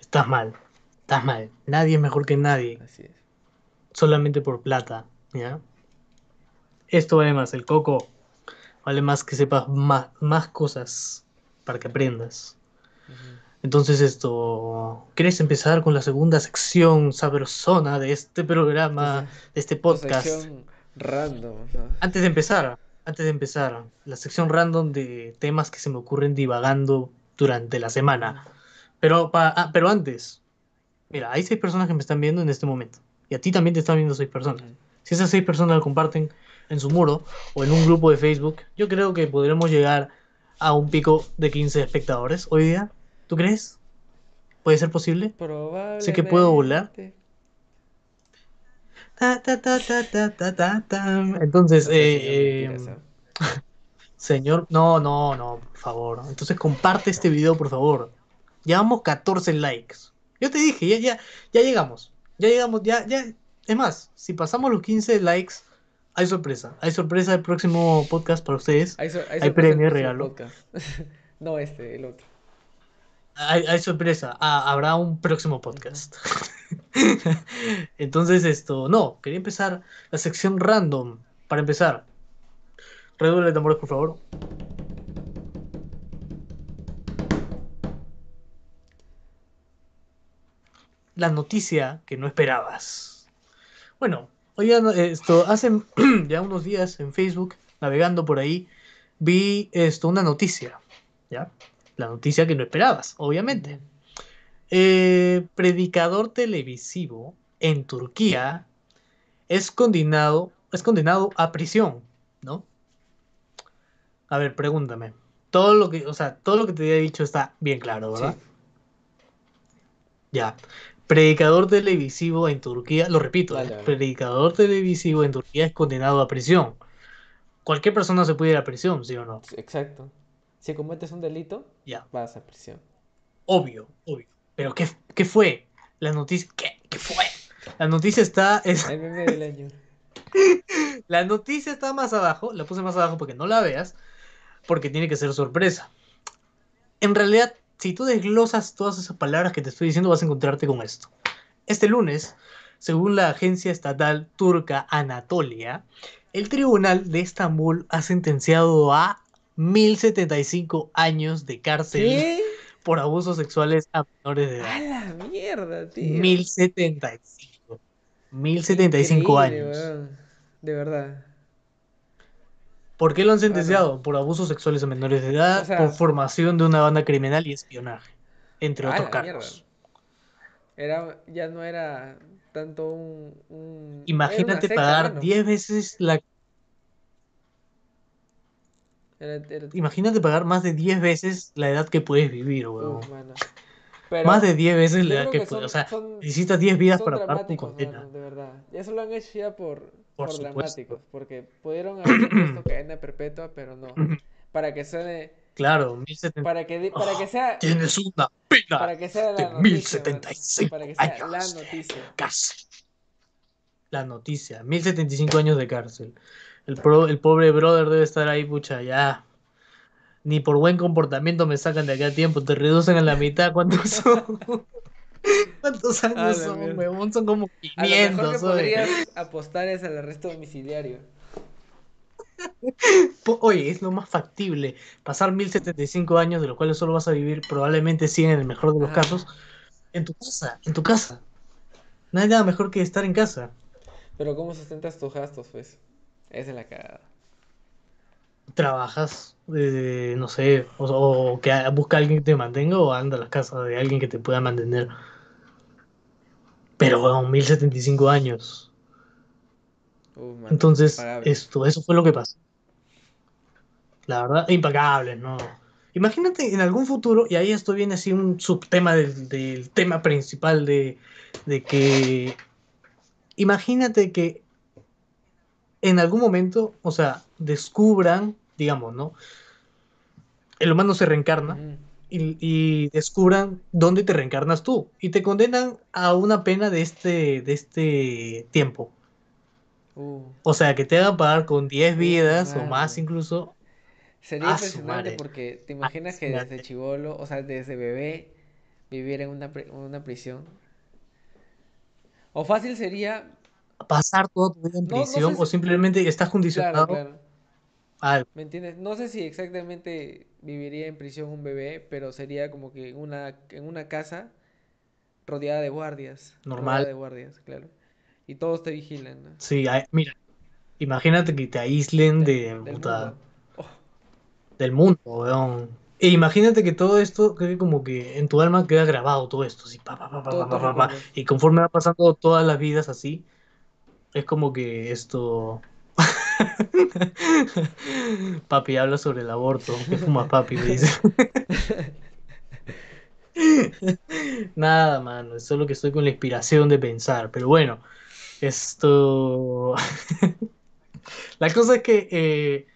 Estás mal. Estás mal. Nadie es mejor que nadie. Así es. Solamente por plata. ¿Ya? Esto vale más. El coco vale más que sepas más, más cosas para que aprendas. Entonces esto, ¿quieres empezar con la segunda sección sabrosona de este programa, de este podcast? sección random, ¿no? Antes de empezar, antes de empezar, la sección random de temas que se me ocurren divagando durante la semana. Pero, pa- ah, pero antes, mira, hay seis personas que me están viendo en este momento. Y a ti también te están viendo seis personas. Si esas seis personas lo comparten en su muro o en un grupo de Facebook, yo creo que podremos llegar a un pico de 15 espectadores hoy día. ¿Tú crees? ¿Puede ser posible? Probablemente. que puedo volar. Ta, ta, ta, ta, ta, ta, ta, ta. Entonces, sé, eh, señor, no, no, no, por favor. Entonces comparte este video, por favor. Llevamos 14 likes. Yo te dije, ya, ya, ya llegamos. Ya llegamos, ya, ya. Es más, si pasamos los 15 likes, hay sorpresa. Hay sorpresa el próximo podcast para ustedes. Hay, sor- hay Hay sorpresa premio, regalo. podcast. no este, el otro. Hay, hay sorpresa. Ah, habrá un próximo podcast. Entonces, esto, no, quería empezar la sección random. Para empezar, redoble de tambores, por favor. La noticia que no esperabas. Bueno, no- esto, hace ya unos días en Facebook, navegando por ahí, vi esto, una noticia, ¿ya? La noticia que no esperabas, obviamente. Eh, predicador televisivo en Turquía es condenado, es condenado a prisión, ¿no? A ver, pregúntame. Todo lo que, o sea, todo lo que te he dicho está bien claro, ¿verdad? Sí. Ya. Predicador televisivo en Turquía, lo repito, predicador televisivo en Turquía es condenado a prisión. Cualquier persona se puede ir a prisión, ¿sí o no? Exacto. Si cometes un delito, Ya. vas a prisión. Obvio, obvio. Pero ¿qué, qué fue? La noticia, ¿qué, qué fue? La noticia está, es, El meme del año. La noticia está más abajo, la puse más abajo porque no la veas, porque tiene que ser sorpresa. En realidad, si tú desglosas todas esas palabras que te estoy diciendo, vas a encontrarte con esto. Este lunes, según la agencia estatal turca Anatolia, el tribunal de Estambul ha sentenciado a 1075 años de cárcel ¿Qué? por abusos sexuales a menores de A edad. la mierda, tío. 1075. 1075 Increíble, años. weón. De verdad. ¿Por qué lo han sentenciado? Por abusos sexuales a menores de edad, O sea- por formación de una banda criminal y espionaje, entre otros cargos. Era, ya no era tanto un, Imagínate secta, pagar mano. 10 veces la Era- era- imagínate pagar más de 10 veces la edad que puedes vivir, weón. uf, mano. Pero Más de 10 veces la edad que, que puedes, o sea, necesitas 10 vidas para pagar tu condena. mano, de verdad. Y eso lo han hecho ya por, Por por supuesto. dramáticos, porque pudieron haber puesto cadena perpetua, pero no. Para que suene, Claro, 1070. para que, para que sea, Tienes una pena para que sea de la noticia, mano. 1075 Para que sea la años. noticia. cárcel. La noticia, 1075 años de cárcel. El, pro- el pobre brother debe estar ahí, pucha, ya. Ni por buen comportamiento me sacan de acá a tiempo, te reducen a la mitad. ¿Cuántos son? ¿Cuántos A años son, huevón? Son como A lo mejor 500. que podrías apostar es al arresto domiciliario. Oye, es lo más factible. Pasar 1075 años, de los cuales solo vas a vivir probablemente 100 en el mejor de los casos, en tu casa, en tu casa. No hay nada mejor que estar en casa. Pero ¿cómo sustentas tus gastos, pues? Esa es la cagada. trabajas, eh, no sé, o, o que busca a alguien que te mantenga o anda a la casa de alguien que te pueda mantener. Pero, bueno, 1075 años. Uf, mano, Entonces, impagable. esto, eso fue lo que pasó. La verdad, impagable, ¿no? Imagínate en algún futuro, y ahí esto viene así un subtema del, del tema principal de, de que, imagínate que en algún momento, o sea, descubran, digamos, ¿no? El humano se reencarna. Y, y descubran dónde te reencarnas tú y te condenan a una pena de este, de este tiempo. Uh, O sea, que te hagan pagar con 10 Uh, vidas o más incluso. Sería impresionante porque te imaginas que desde chivolo, o sea, desde bebé, vivir en una, una prisión. O fácil sería, Pasar toda tu vida en No, no prisión o si- simplemente estás claro, condicionado claro, a algo. ¿me entiendes? No sé si exactamente viviría en prisión un bebé, pero sería como que en una, en una casa rodeada de guardias. Normal. Rodeada de guardias, claro. Y todos te vigilan, ¿no? Sí, mira, imagínate que te aíslen de, Del- del puta, mundo. Oh, del mundo, weón. E imagínate que todo esto, que como que en tu alma queda grabado todo esto, así, pa, pa, pa, pa, pa, pa. Y conforme va pasando todas las vidas así, es como que esto... Papi habla sobre el aborto. ¿Qué fumas, papi? Me dice. Nada, mano. Es solo que estoy con la inspiración de pensar. Pero bueno, esto. La cosa es que, eh,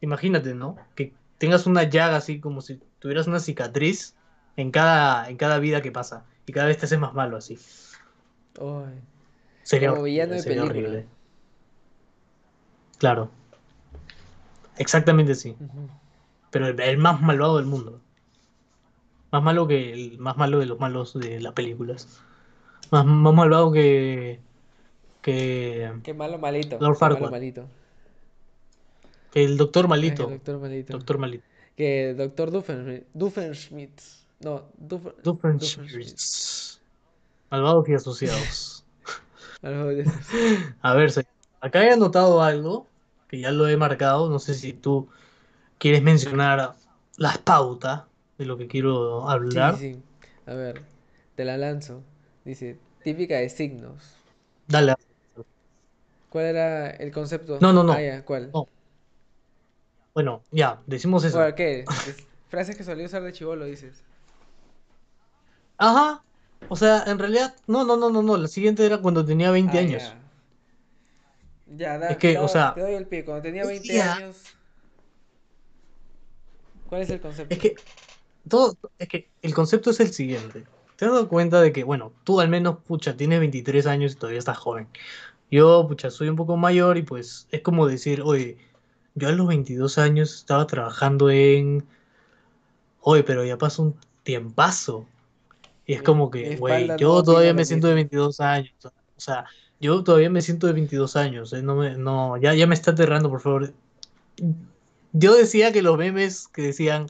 imagínate, ¿no? Que tengas una llaga así como si tuvieras una cicatriz en cada, en cada vida que pasa. Y cada vez te haces más malo así. Sería Como villano horrible, de sería película. horrible. Claro. Exactamente sí. Pero el, el más malvado del mundo. Más malo que el más malo de los malos de las películas. Más, más malvado que. que. Qué malo malito. Lord Farquaad. malito. que el doctor malito. doctor malito. Doctor malito. Que doctor. Doofenshmirtz. No, Doof- Doofenshmirtz. Malvados y asociados. A ver, acá he anotado algo que ya lo he marcado. No sé si tú quieres mencionar las pautas de lo que quiero hablar. sí, sí. A ver, te la lanzo. Dice, típica de signos. Dale. ¿Cuál era el concepto? No, no, no. Ah, ya, ¿cuál? No. Bueno, ya, decimos eso. ¿Cuál, qué? Es- frases que solía usar de chivolo, dices. Ajá. O sea, en realidad, no, no, no, no, no. La siguiente era cuando tenía 20 Ah, años. Ya, Ya, da- Es que, o sea, te doy el pie. Cuando tenía hoy 20 día- años. ¿Cuál es el concepto? Es que todo, es que el concepto es el siguiente. Te has dado cuenta de que, bueno, tú al menos, pucha, tienes 23 años y todavía estás joven. Yo, pucha, soy un poco mayor y pues es como decir, oye, yo a los 22 años estaba trabajando en... Oye, pero ya pasó un tiempazo. Y es como que, güey, yo todavía me siento de mismo. 22 años. O sea, yo todavía me siento de 22 años. eh, No me, no, ya, ya me está aterrando, por favor. Yo decía que los memes que decían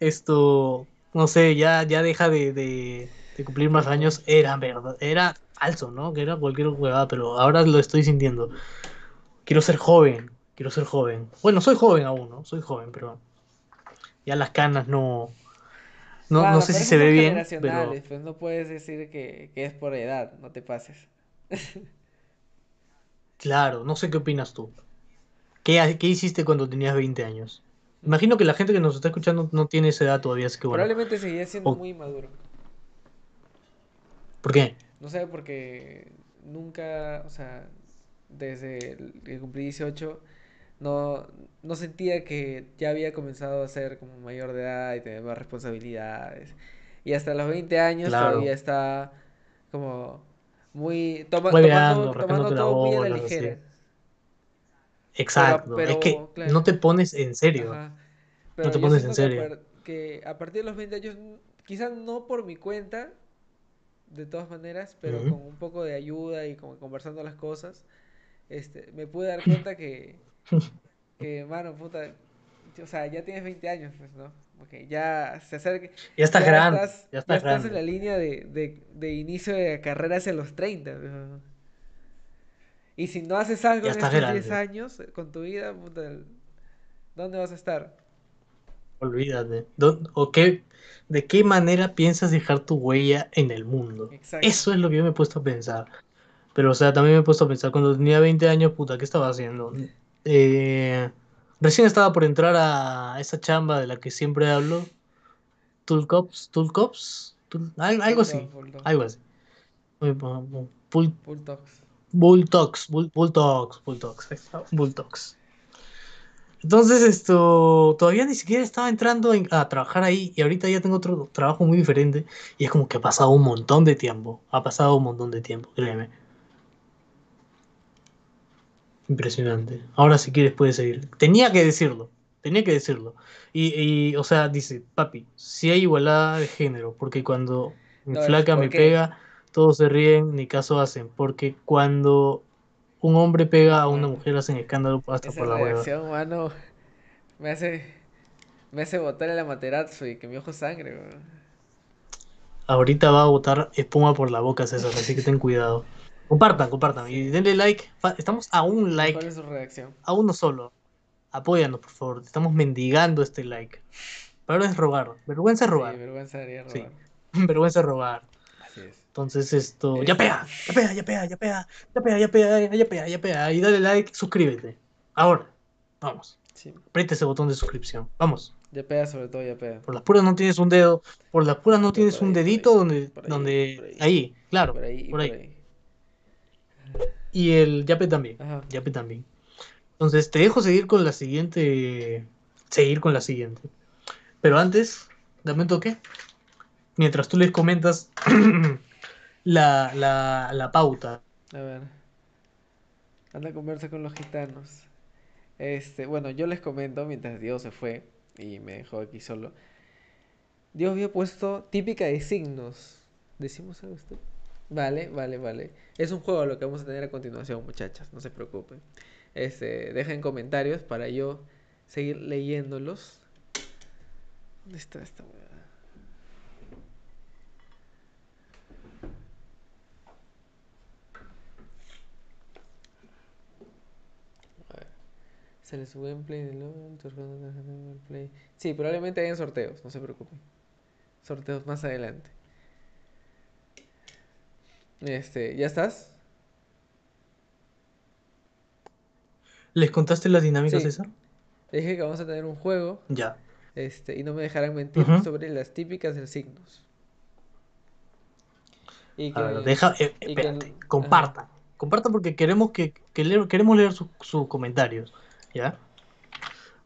esto, no sé, ya, ya deja de, de, de cumplir más años, era verdad, era falso, ¿no? Que era cualquier huevada, pero ahora lo estoy sintiendo. Quiero ser joven, quiero ser joven. Bueno, soy joven aún, ¿no? Soy joven, pero ya las canas no, no, no sé si se ve bien, pero pues no puedes decir que, que es por edad, no te pases. claro, no sé qué opinas tú. ¿Qué, hiciste cuando tenías 20 años? Imagino que la gente que nos está escuchando no tiene esa edad todavía, así que bueno. Probablemente seguiría siendo O- muy maduro. ¿por qué? No sé, porque nunca, o sea, desde que cumplí 18, no, no sentía que ya había comenzado a ser como mayor de edad y tener más responsabilidades. Y hasta los 20 años todavía está como muy, toma- tomando, tomando todo muy a la ligera. así. Pero, Exacto, es que no te pones en serio, no te pones en serio. que a partir de los 20 años, quizás no por mi cuenta, de todas maneras, pero con un poco de ayuda y como conversando las cosas, este, me pude dar cuenta que, que, mano, puta, o sea, ya tienes 20 años, pues, ¿no? Porque ya se acerca, Ya estás ya grande, estás, ya ya estás estás en la línea de, de, de inicio de carrera hacia los 30, pues, ¿no? Y si no haces algo ya en estos 10 grande, años eh, con tu vida, puta, ¿dónde vas a estar? olvídate. ¿Dó- ¿O qué, de qué manera piensas dejar tu huella en el mundo? Exacto. Eso es lo que yo me he puesto a pensar. Pero, o sea, también me he puesto a pensar, cuando tenía 20 años, puta, ¿qué estaba haciendo? Eh, recién estaba por entrar a esa chamba de la que siempre hablo, Toolcops, Toolcops, Tool- al- algo así, algo así. Bull, Bulldogs. Bull Talks, Bull, Bull Talks, Bull Talks, ahí está, Bull Talks. Entonces, esto, todavía ni siquiera estaba entrando en- a trabajar ahí y ahorita ya tengo otro trabajo muy diferente y es como que ha pasado un montón de tiempo, ha pasado un montón de tiempo, créeme. Impresionante. Ahora si quieres puedes seguir. Tenía que decirlo, tenía que decirlo. Y, y, o sea, dice, papi, si hay igualdad de género, porque cuando mi No, flaca ¿por me pega, todos se ríen, ni caso hacen, porque cuando un hombre pega a una mujer hacen escándalo hasta esa por la reacción, mano, me hace, me hace botar el amaterasu y que mi ojo sangre. Ahorita va a botar espuma por la boca, César, así que ten cuidado. Compartan, compartan y Sí. denle like. Estamos a un ¿Y cuál like, es su reacción? a uno solo. Apóyanos, por favor. Estamos mendigando este like. Pero es robar. Vergüenza es Sí, robar. vergüenza daría Sí. robar. Vergüenza es robar. Así es. Entonces esto. ¡Ya Es, pega! ¡Ya pega! ¡Ya pega! ¡Ya pega! ¡Ya pega! ¡Ya pega! ¡Ya pega! ¡Ya pega! Y dale like, suscríbete. Ahora. Vamos. sí, Aprieta ese botón de suscripción. Vamos. ya pega sobre todo, ya pega. Por las puras no tienes un dedo. Por las puras no tienes un dedito ahí, donde. por ahí, donde. por ahí, claro. por ahí Por ahí. Y el yape también. Ajá. Yape también. Entonces te dejo seguir con la siguiente. Seguir con la siguiente. Pero antes, dame un toque. Mientras tú les comentas la, la, la pauta. A ver. Anda a conversa con los gitanos. Este, bueno, yo les comento mientras Dios se fue y me dejó aquí solo. Dios había puesto típica de signos. ¿Decimos algo esto? Vale, vale, vale. Es un juego lo que vamos a tener a continuación, muchachas, no se preocupen. Este, dejen comentarios para yo seguir leyéndolos. ¿Dónde está esta. Se les sube en Play de Play. Sí, probablemente hayan sorteos, no se preocupen. Sorteos más adelante. Este, ¿ya estás? ¿Les contaste las dinámicas, Sí. César? Dije que vamos a tener un juego, Ya. este, y no me dejarán mentir sobre las típicas de signos. Y A ver, que, deja. eh, y que, espérate. ajá, Compartan. Compartan porque queremos que, que leer- queremos leer sus sus comentarios. ¿Ya?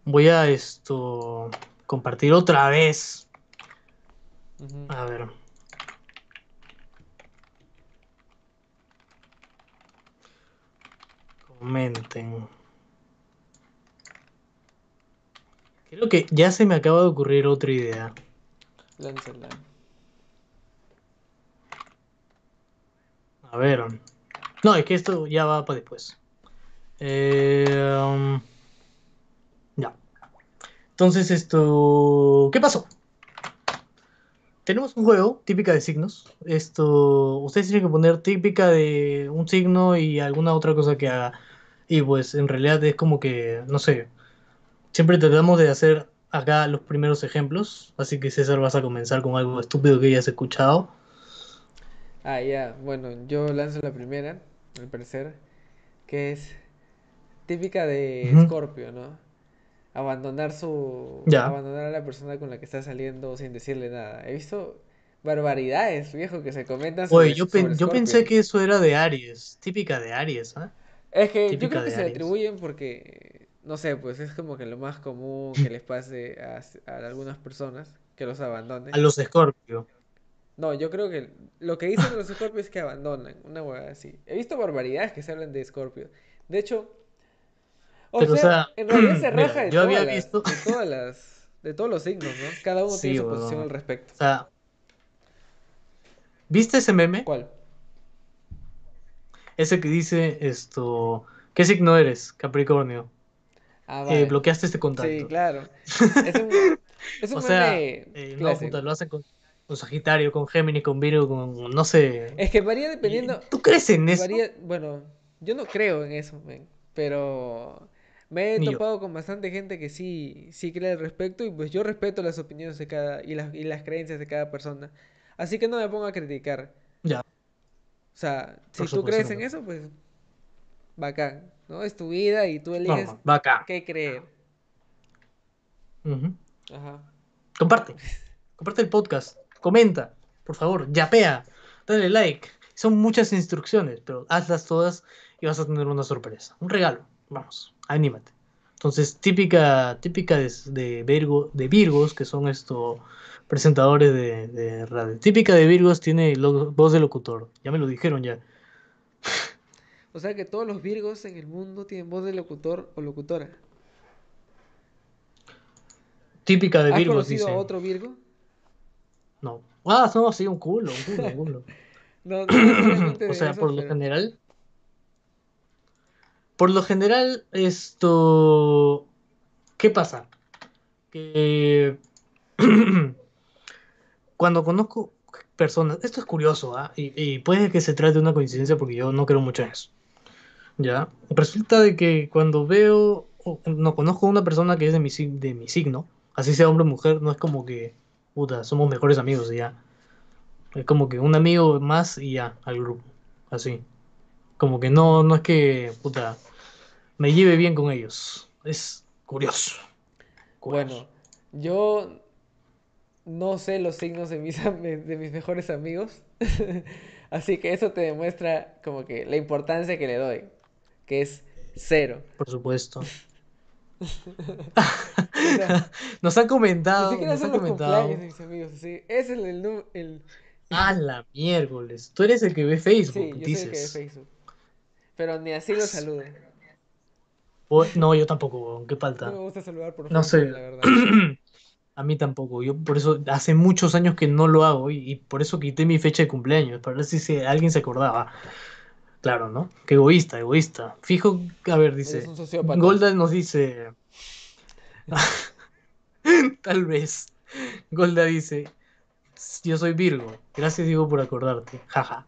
Voy a esto. Compartir otra vez. A ver. Comenten. Creo que ya se me acaba de ocurrir otra idea. Lánzala. A ver. No, es que esto ya va para después. Eh, um, ya. Entonces esto... ¿Qué pasó? Tenemos un juego típica de signos. Esto... Ustedes tienen que poner típica de un signo y alguna otra cosa que haga. Y pues en realidad es como que, no sé. Siempre tratamos de hacer acá los primeros ejemplos. Así que César vas a comenzar con algo estúpido que hayas escuchado. Ah, ya, bueno, yo lanzo la primera, al parecer, que es típica de Ujú. Scorpio, ¿no? Abandonar su... Abandonar a la persona con la que está saliendo sin decirle nada. He visto barbaridades, viejo, que se comentan Oye, yo, sobre pen- yo pensé que eso era de Aries. Típica de Aries, ¿ah? Es que yo creo que se atribuyen porque, no sé, pues es como que lo más común que les pase a, a algunas personas que los A abandonen. los Scorpio. No, yo creo que lo que dicen los Scorpios es que abandonan, una hueá así. He visto barbaridades que se hablan de Scorpio. De hecho, o Pero, o sea, en realidad se mira, raja de yo había todas las, visto- de todas las, de todos los signos, ¿no? Cada uno tiene su posición al respecto. O sea, ¿viste ese meme? ¿Cuál? Ese que dice esto. ¿Qué signo eres? Capricornio. Ah, Eh, bloqueaste este contacto. Sí, claro. Es un, es un O sea, eh, no, clásico. puta, lo hacen con, con Sagitario, con Géminis, con Virgo, con. No sé. Es que varía dependiendo. ¿Tú crees en eso? Varía, bueno, yo no creo en eso, pero me he Ni yo. topado con bastante gente que sí, sí cree al respecto y pues yo respeto las opiniones de cada y las, y las creencias de cada persona. Así que no me pongo a criticar. O sea, si tú crees no. en eso, pues bacán, ¿no? Es tu vida y tú eliges no, qué creer. Ajá. Comparte. Comparte el podcast. Comenta. Por favor, yapea. Dale like. Son muchas instrucciones, pero hazlas todas y vas a tener una sorpresa. Un regalo. Vamos, anímate. Entonces, típica, típica de, de, Virgo, de Virgos, que son estos presentadores de, de radio. Típica de Virgos tiene lo- voz de locutor. Ya me lo dijeron ya. O sea que todos los virgos en el mundo tienen voz de locutor o locutora. Típica de ¿Has Virgos, conocido dice. a otro virgo? No. Ah, no, sí, un culo, un culo, un culo. No, no o sea, eso, por lo general. Por lo general, esto. ¿Qué pasa? Que. Cuando conozco personas. Esto es curioso, ¿ah? Y, y puede que se trate de una coincidencia porque yo no creo mucho en eso. ¿Ya? Resulta de que cuando veo. o no conozco a una persona que es de mi, de mi signo, así sea hombre o mujer, no es como que. Puta, somos mejores amigos y ya. Es como que un amigo más y ya, al grupo. Así. Como que no, no es que, puta, me lleve bien con ellos. Es curioso. Curioso. Bueno, yo no sé los signos de mis, de mis mejores amigos, así que eso te demuestra como que la importancia que le doy, que es cero. Por supuesto. Nos han ni comentado, siquiera nos son han los comentado. cumpleaños de mis amigos, es el, nu- el... A la miércoles. Tú eres el que ve Facebook, Sí, yo soy el que ve dices. Facebook, pero ni así lo saludo. No, yo tampoco, qué No falta. me gusta saludar por No Facebook, sé. la verdad. A mí tampoco. Yo por eso hace muchos años que no lo hago y, y por eso quité mi fecha de cumpleaños, para ver si se- alguien se acordaba. Claro, ¿no? Qué egoísta, egoísta. Fijo, a ver, dice. Golda nos dice. Tal vez. Golda dice. Yo soy Virgo. Gracias, Diego, por acordarte. Jaja.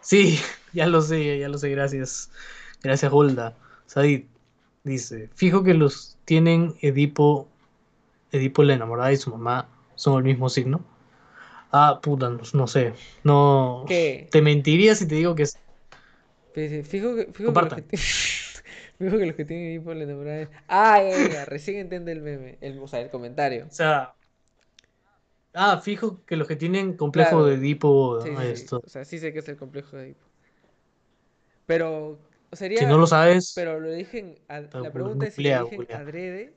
Sí, ya lo sé, ya lo sé, gracias. Gracias, Golda. Sadid dice. Fijo que los tienen Edipo. Edipo, la enamorada y su mamá son el mismo signo. Ah, puta, no, no sé. No. ¿Qué? Te mentiría si te digo que es. Pues, eh, Fijo que, fijo los Compartan. que, ti- fijo que los que tienen por la enamorada es- Ah, ya, ya, recién entiende el meme, el, o sea, el comentario. O sea. Ah, fijo que los que tienen complejo Claro. de Edipo. Sí, sí, sí, esto. O sea, sí sé que es el complejo de Edipo. Pero sería... Si no lo sabes, Pero lo dije en La gu- pregunta es si lo dije adrede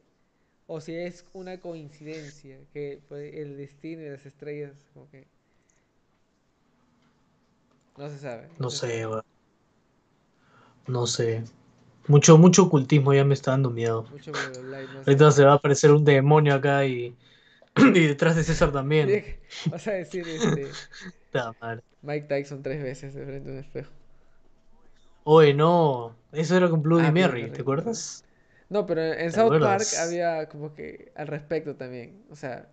o si es una coincidencia que pues, el destino y las estrellas como que... No se sabe. no se sé, sabe. No sé. Mucho, mucho ocultismo ya me está dando miedo. Mucho Blue Light, no sé. Ahorita se va a aparecer un demonio acá y, y detrás de César también. Vas a decir este. Mike Tyson tres veces de frente a un espejo. Oye, no. Eso era con Bloody Ah, Mary, ¿te acuerdas? No, pero en ¿Te South Park había como que al respecto también. O sea,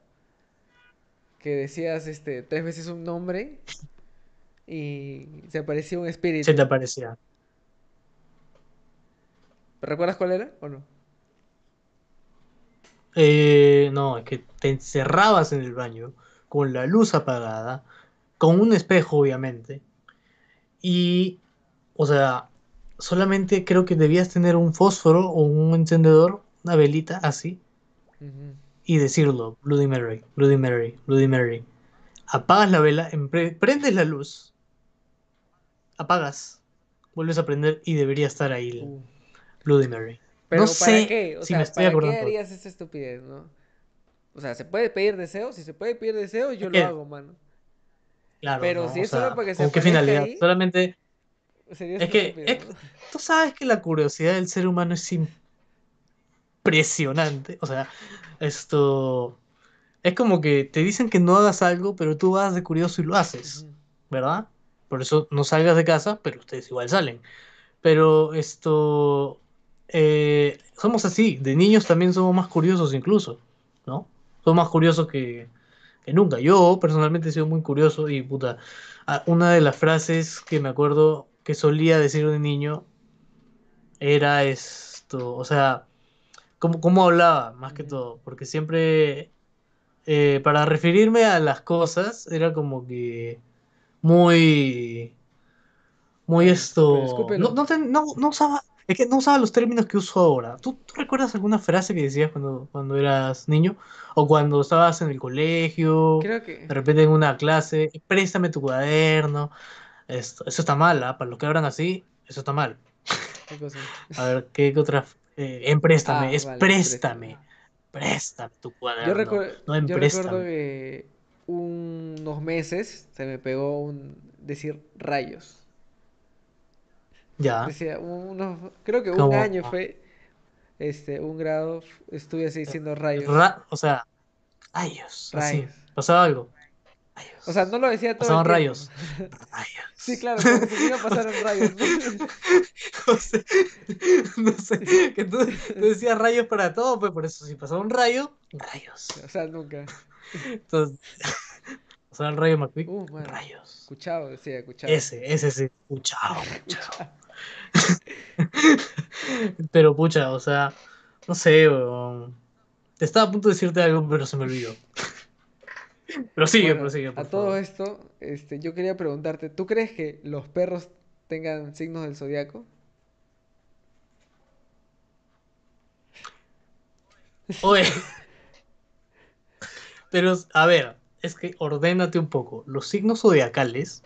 que decías este tres veces un nombre y se aparecía un Se espíritu. te aparecía. ¿Recuerdas cuál era o no? Eh, no, es que te encerrabas en el baño con la luz apagada, con un espejo, obviamente. Y, o sea, solamente creo que debías tener un fósforo o un encendedor, una velita así, y decirlo, Bloody Mary, Bloody Mary, Bloody Mary. Apagas la vela, prendes la luz, apagas, vuelves a prender y debería estar ahí Uh. Bloody Mary. Pero No ¿para sé qué? O si sea, me estoy ¿para qué acordando. harías esa estupidez, no? O sea, ¿se puede pedir deseos? Si se puede pedir deseos, yo lo ¿Qué? hago, mano. Claro, Pero ¿no? si O es solo sea, para que se ¿con qué finalidad? ahí, Solamente Sería Es que-. Tú sabes que la curiosidad del ser humano es impresionante. O sea, esto es como que te dicen que no hagas algo, pero tú vas de curioso y lo haces. ¿verdad? Por eso no salgas de casa, pero ustedes igual salen. Pero esto, eh, somos así, de niños también somos más curiosos incluso, ¿no? Somos más curiosos que, que nunca. Yo personalmente he sido muy curioso y puta, una de las frases que me acuerdo que solía decir de niño era esto, o sea, cómo, cómo hablaba más que todo, porque siempre eh, para referirme a las cosas era como que muy, muy esto, no, no, te- no, no usaba, es que no usaba los términos que uso ahora. ¿Tú, tú recuerdas alguna frase que decías cuando, cuando eras niño? O cuando estabas en el colegio, Creo que... de repente en una clase, préstame tu cuaderno. Esto, eso está mal, ¿ah? Para los que hablan así, eso está mal. ¿Qué cosa? A ver, ¿qué, otra? Eh, en préstame, Ah, es vale, préstame. Préstame tu cuaderno. Yo, no en yo recuerdo que unos meses se me pegó un decir rayos. Ya. Decía, unos, creo que un año fue, este, un grado, estuve así diciendo rayos. Ra- o sea, rayos. Así. Rayos. Pasaba algo. Rayos. O sea, no lo decía todo tiempo. rayos. Rayos. Sí, claro, como si iba a pasar en rayos. ¿no? Sea, no sé, que tú, tú decías rayos para todo, pues por eso si pasaba un rayo, rayos. O sea, nunca. Entonces, pasaba el rayo McQueen, Uh, rayos. Escuchado, decía, escuchado. Ese, ese sí, chao, chao. Pero pucha, o sea, no sé, weón. Te estaba a punto de decirte algo, pero se me olvidó. Pero sigue, Bueno, prosigue, a todo esto, este, yo quería preguntarte, ¿tú crees que los perros tengan signos del zodiaco? Oye. Pero, a ver, es que ordénate un poco. Los signos zodiacales,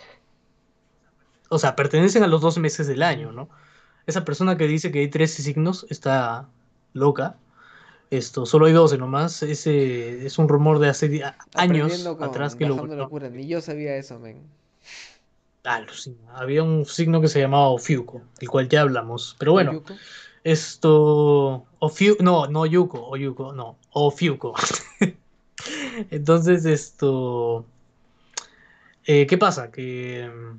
o sea, pertenecen a los 12 meses del año, ¿no? Esa persona que dice que hay 13 signos está loca. Esto, solo hay 12 nomás. Ese es un rumor de hace años con atrás que lo Locura, ni yo sabía eso, men. alucina. Había un signo que se llamaba Ofiuco, del cual ya hablamos. Pero bueno, Oyuko. Esto. Ofiu, no, no Yuko, o Yuko, no, Ofiuco. Entonces, esto. eh, ¿qué pasa? Que. mm,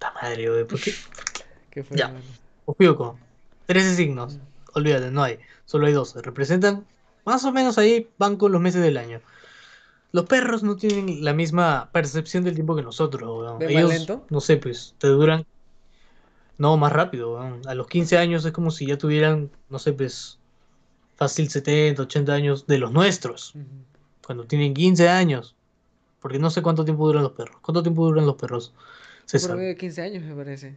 La madre, ¿por qué? ¿Qué fue, Ya. Ofiuco. 13 signos. Olvídate, no hay. Solo hay 12. Representan. Más o menos ahí van con los meses del año. Los perros no tienen la misma percepción del tiempo que nosotros, weón. ¿Ven más lento? no sé, pues, te duran. No, más rápido, weón. A los 15 años es como si ya tuvieran, no sé, pues, fácil 70, 80 años de los nuestros. Cuando tienen 15 años. Porque no sé cuánto tiempo duran los perros. ¿Cuánto tiempo duran los perros? Promedio de 15 años, me parece.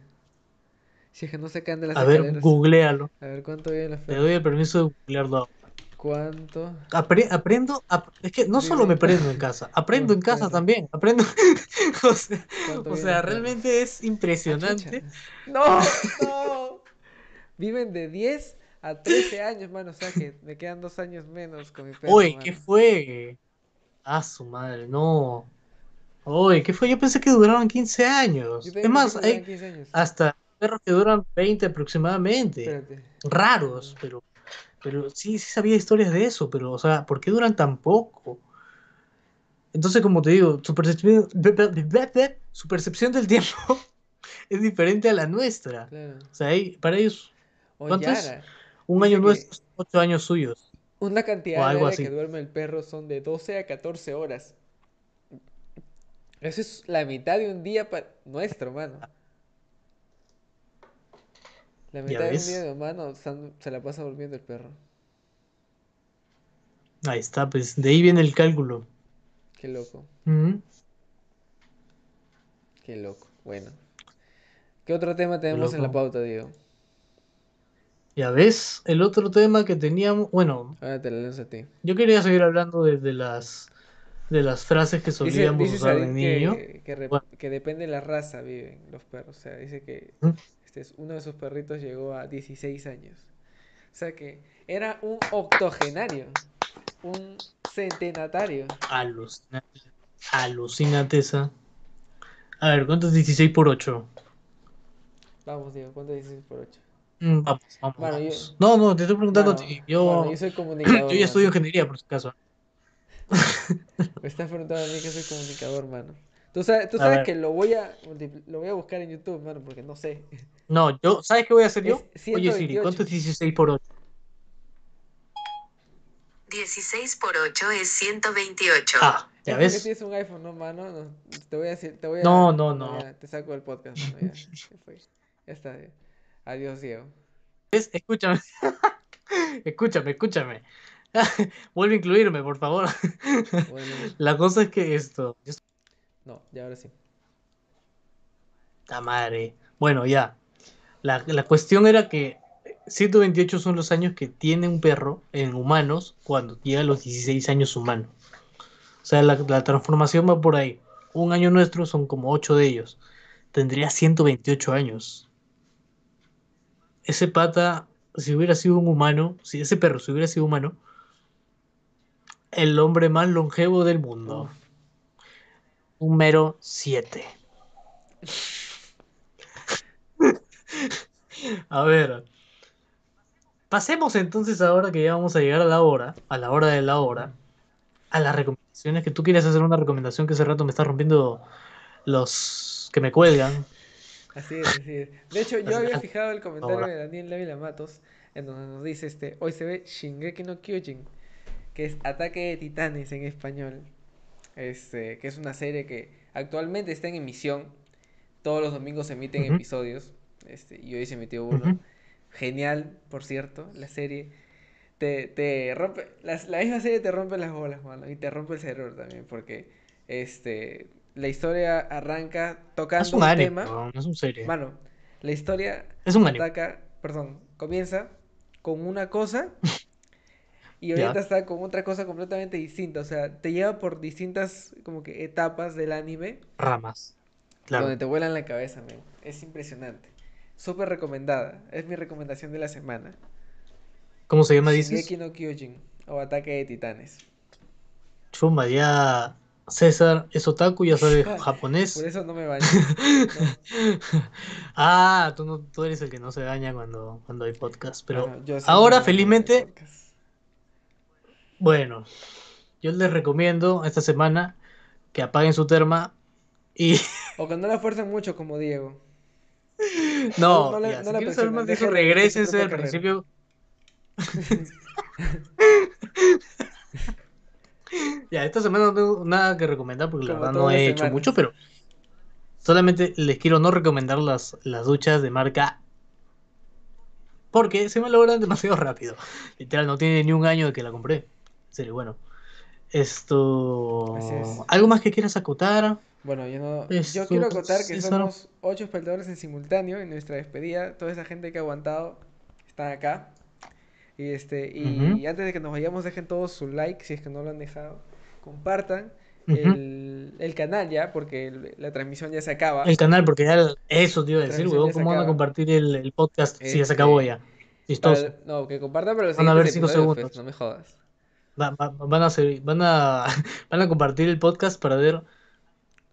Si es que no se caen de las A ver, googlealo. A ver, ¿cuánto viven los Te doy el permiso de googlearlo ahora. ¿Cuánto? Apre- aprendo, ap- es que no solo me prendo en casa, aprendo en los casa también, aprendo, o sea, realmente es Ah, impresionante. No, no. Viven de 10 a 13 años, mano. O sea que me quedan dos años menos con mi perro, Oye, ¿qué fue? Ah, su madre, no. Oye, ¿qué fue? Yo pensé que duraban 15 años. Yo Es más, hay duraban 15 años. hasta perros que duran 20 aproximadamente. Espérate. Raros, pero, pero sí, sí sabía historias de eso, pero, o sea, ¿por qué duran tan poco? Entonces, como te digo, su percepción, su percepción del tiempo es diferente a la nuestra. Claro. O sea, para ellos, ¿Cuánto es? Un año nuestro es ocho años suyos. Una cantidad algo diaria así. que duerme el perro son de 12 a 14 horas. Eso es la mitad de un día para nuestro, mano. La mitad de un ves. día de humano se la pasa durmiendo el perro. Ahí está, pues, de ahí viene el cálculo. Qué loco, qué loco. Bueno. ¿Qué otro tema tenemos en la pauta, Diego? Ya ves, el otro tema que teníamos, bueno, Ahora te la lanzo a ti. yo quería seguir hablando de, de las de las frases que solíamos dice usar de niño. que, que, re- Bueno. que depende de la raza viven los perros. O sea, dice que. Este es, uno de sus perritos llegó a 16 años. O sea que era un octogenario, un centenatario. Alucinante. Alucinante esa. A ver, ¿cuánto es 16 por 8? Vamos, Diego, ¿cuánto es 16 por 8? Mm, vamos, vamos, Bueno, yo-. No, no, te estoy preguntando ti. Yo, mano, yo soy comunicador. yo ya estudio ingeniería, por si acaso. Me estás preguntando a mí que soy comunicador, mano. Tú sabes, tú que lo voy a lo voy a buscar en YouTube, mano, porque no sé. No, yo, ¿sabes qué voy a hacer yo? Oye, Siri, 128. ¿cuánto es 16 por 8? 16 por 8 es 128. Ah, ¿ya ves? tienes un iPhone, no, mano. No, te voy a decir, te voy a... No, no, no. ya, te saco del podcast, mano, ya, ya fue. Ya está, ya. Adiós, Diego. ¿Ves? Escúchame. escúchame, escúchame. Vuelve a incluirme, por favor. Bueno, La cosa es que esto. yo no, ya ahora sí. Puta madre. Bueno, ya. La, la cuestión era que 128 son los años que tiene un perro en humanos cuando llega a los 16 años humanos. O sea, la, la transformación va por ahí. Un año nuestro son como 8 de ellos. Tendría 128 años. Ese pata, si hubiera sido un humano, si ese perro si hubiera sido humano, el hombre más longevo del mundo. Uf. Un mero 7. A ver. Pasemos entonces ahora que ya vamos a llegar a la hora, a la hora de la hora, a las recomendaciones que tú quieres hacer una recomendación que hace rato me está rompiendo los que me cuelgan. Así es, así es. De hecho, yo había fijado el comentario de Daniel Lávila Matos, en donde nos dice este, hoy se ve Shingeki no Kyojin, que es Ataque de Titanes en español. Este, que es una serie que actualmente está en emisión. Todos los domingos se emiten episodios. Este, y hoy se emitió uno. Genial, por cierto, la serie. Te, te rompe, la, la misma serie te rompe las bolas, mano, y te rompe el cerebro también, porque este, la historia arranca Es tocando un un anime, tema. no, no es un serie. Mano, la historia Es un ataca, perdón, comienza con una cosa y ahorita está con otra cosa completamente distinta. O sea, te lleva por distintas como que etapas del anime Ramas. Claro. donde te vuelan la cabeza, men. Es impresionante. Súper recomendada. Es mi recomendación de la semana. ¿Cómo se llama, dices? Shingeki no Kyojin o Ataque de Titanes. Chumba, ya César es otaku, ya sabe japonés. Por eso no me baño. Ah, tú, no, tú eres el que no se daña cuando, cuando hay podcast. Pero sí ahora, felizmente, podcast. Bueno, yo les recomiendo esta semana que apaguen su terma y O que no la fuercen mucho como Diego. no, no la- ya, no si la quieren saber más de eso, propia al principio. Ya, esta semana no tengo nada que recomendar porque la verdad no he hecho semanas. mucho, pero solamente les quiero no recomendar las, las duchas de marca porque se me logran demasiado rápido. Literal, no tiene ni un año de que la compré. Serio, bueno. Esto. Es. ¿Algo más que quieras acotar? Bueno, yo no. Esto, Yo quiero acotar que César. somos ocho espectadores en simultáneo en nuestra despedida. Toda esa gente que ha aguantado está acá. Y este, y Ujú. antes de que nos vayamos, dejen todos su like si es que no lo han dejado. Compartan Ujú. el, el canal ya, porque el- la transmisión ya se acaba. El canal, porque ya el- eso te iba a decir, weón. ya ¿Cómo van a compartir el, podcast si ya Este, se acabó ya? Chistoso. el- no, que compartan, pero los Van a ver siguientes cinco episodios, pues, segundos. no me jodas. Va- va- van, a van, a, van a compartir el podcast para ver.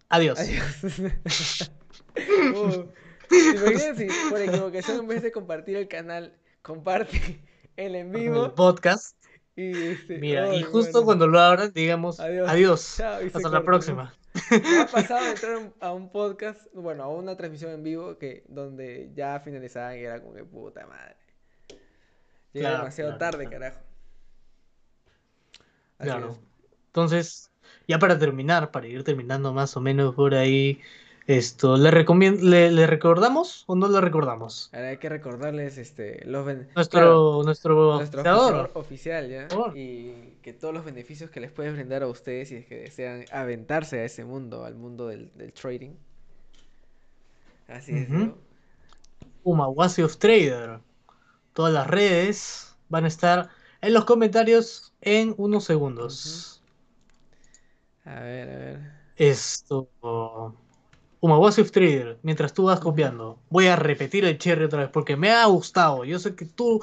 Adiós. Adiós. Uh, por equivocación en vez de compartir el canal, comparte el en El vivo podcast. y este, Mira, y justo bueno. cuando lo abran, digamos, Adiós. adiós. Chao, Hasta la próxima. Ha pasado de entrar a un- a un podcast, bueno, a una transmisión en vivo que donde ya finalizaban y era como que puta madre. Llega Claro, demasiado claro, tarde, claro. carajo. Así Claro. es. Entonces, ya para terminar, para ir terminando más o menos por ahí, esto, ¿le, le, le recordamos o no le recordamos? Ahora hay que recordarles este los Nuestro, claro, nuestro, nuestro oficial, ya y que todos los beneficios que les puede brindar a ustedes si es que desean aventarse a ese mundo, al mundo del, del trading. Así es. Diego. Umawasi of Trader. Todas las redes van a estar en los comentarios en unos segundos. A ver, a ver. Esto. Umawasi of Trader. Mientras tú vas copiando, voy a repetir el cherry otra vez porque me ha gustado. Yo sé que tú.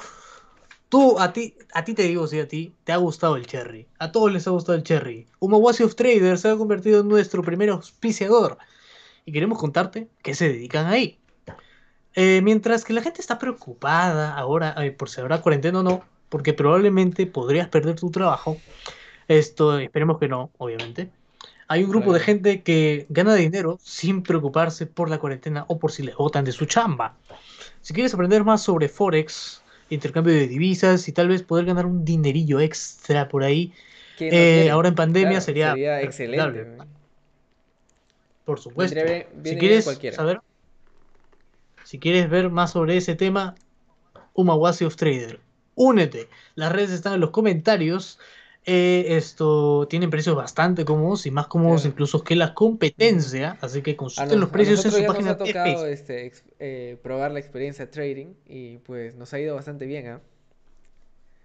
Tú, a ti, a ti te digo, sí, a ti, te ha gustado el cherry. A todos les ha gustado el cherry. Umawasi of Trader se ha convertido en nuestro primer auspiciador. Y queremos contarte qué se dedican ahí. Eh, mientras que la gente está preocupada ahora por si habrá cuarentena o no, porque probablemente podrías perder tu trabajo. Esto, esperemos que no, obviamente. Hay un grupo de gente que gana dinero sin preocuparse por la cuarentena o por si les botan de su chamba. Si quieres aprender más sobre Forex, intercambio de divisas y tal vez poder ganar un dinerillo extra por ahí, ¿Quién no eh, ahora en pandemia Claro, sería, sería excelente. por supuesto. Bien- si quieres saber, si quieres ver más sobre ese tema, Umawasi of Trader, únete. Las redes están en los comentarios. Eh, esto tienen precios bastante cómodos y más cómodos Claro. incluso que la competencia, así que consulten nos- los precios en su ya página nos ha de tocado Facebook. este, ex- eh, probar la experiencia trading y pues nos ha ido bastante bien, ¿ah?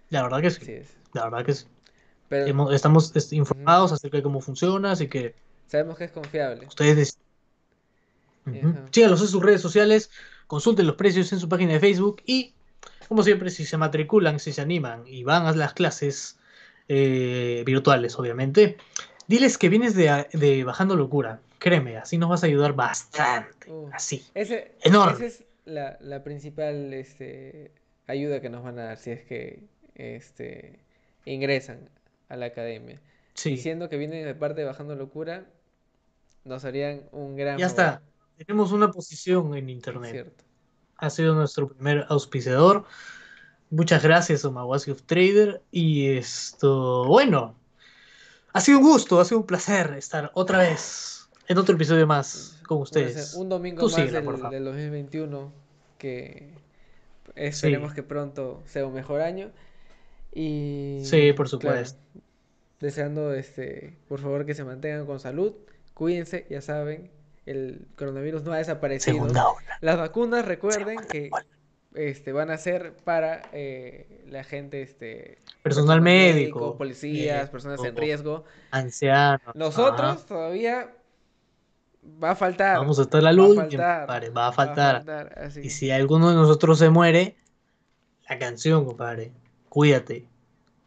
La verdad que sí, la verdad que sí. Pero Hemos- estamos este, informados acerca de cómo funciona, así que sabemos que es confiable. ustedes. Ajá. Síganlos en sus redes sociales, consulten los precios en su página de Facebook y, como siempre, si se matriculan, si se animan y van a las clases eh, virtuales, obviamente, diles que vienes de, de Bajando Locura. Créeme, así nos vas a ayudar bastante. Uh, Así. ese, Enorme. Esa es la, la principal este, ayuda que nos van a dar si es que este, ingresan a la academia. Sí. Diciendo que vienen de parte de Bajando Locura, nos harían un gran Ya favor. está. Tenemos una posición en Es internet. cierto. Ha sido nuestro primer auspiciador. Muchas gracias, Omawasi of Trader. Y esto, bueno, ha sido un gusto, ha sido un placer estar otra vez en otro episodio más con ustedes. un domingo Tú más síguela, del, del 2021 que esperemos que pronto sea un mejor año y Sí, por claro, supuesto. deseando este por favor que se mantengan con salud cuídense ya saben el coronavirus no ha desaparecido Segunda ola. las vacunas recuerden Segunda que ola. este van a ser para eh, la gente este Personal médico, policías eh, personas en riesgo Ancianos. nosotros ajá. todavía va a faltar Vamos a estar a la va a luz, faltar, compadre, va a faltar. faltar, así Y si alguno de nosotros se muere, la canción, compadre. Cuídate.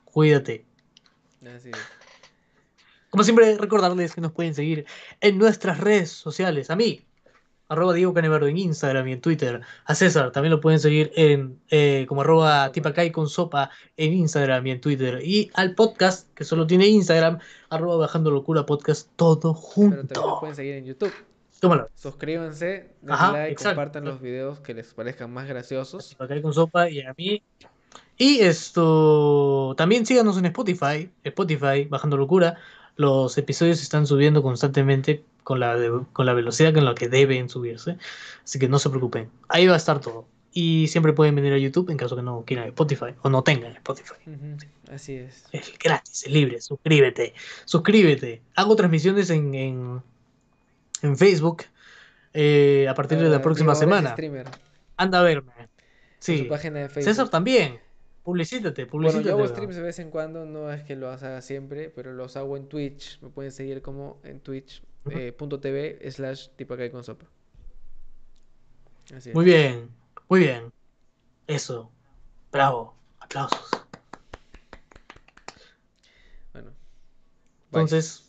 Cuídate. así es. Como siempre, recordarles que nos pueden seguir en nuestras redes sociales. A mí, arroba Diego Canevardo en Instagram y en Twitter. A César también lo pueden seguir en eh, como arroba tipacay con sopa en Instagram y en Twitter. Y al podcast, que solo tiene Instagram, arroba bajando locura podcast, todo Pero también junto. pueden seguir en YouTube. Tómalo. Suscríbanse, denle Ajá, like, exacto. compartan los videos que les parezcan más graciosos. Tipacay con sopa y a mí. Y esto, también síganos en Spotify, Spotify, bajando locura. Los episodios se están subiendo constantemente con la, de- con la velocidad con la que deben subirse. Así que no se preocupen. Ahí va a estar todo. Y siempre pueden venir a YouTube en caso que no quieran Spotify o no tengan Spotify. Así es. Es gratis, es libre. Suscríbete. Suscríbete. Hago transmisiones en, en, en Facebook eh, a partir de la Ah, próxima semana. streamer, Anda a verme. Sí. su página de Facebook. César también. Publicítate, Bueno, publicítate. yo hago streams de vez en cuando, no es que los haga siempre, pero los hago en Twitch. Me pueden seguir como en twitch Ujú. eh, slash tipacay con sopa. Así es. Muy bien, muy bien. Eso. Bravo. Aplausos. Bueno. Bye. Entonces,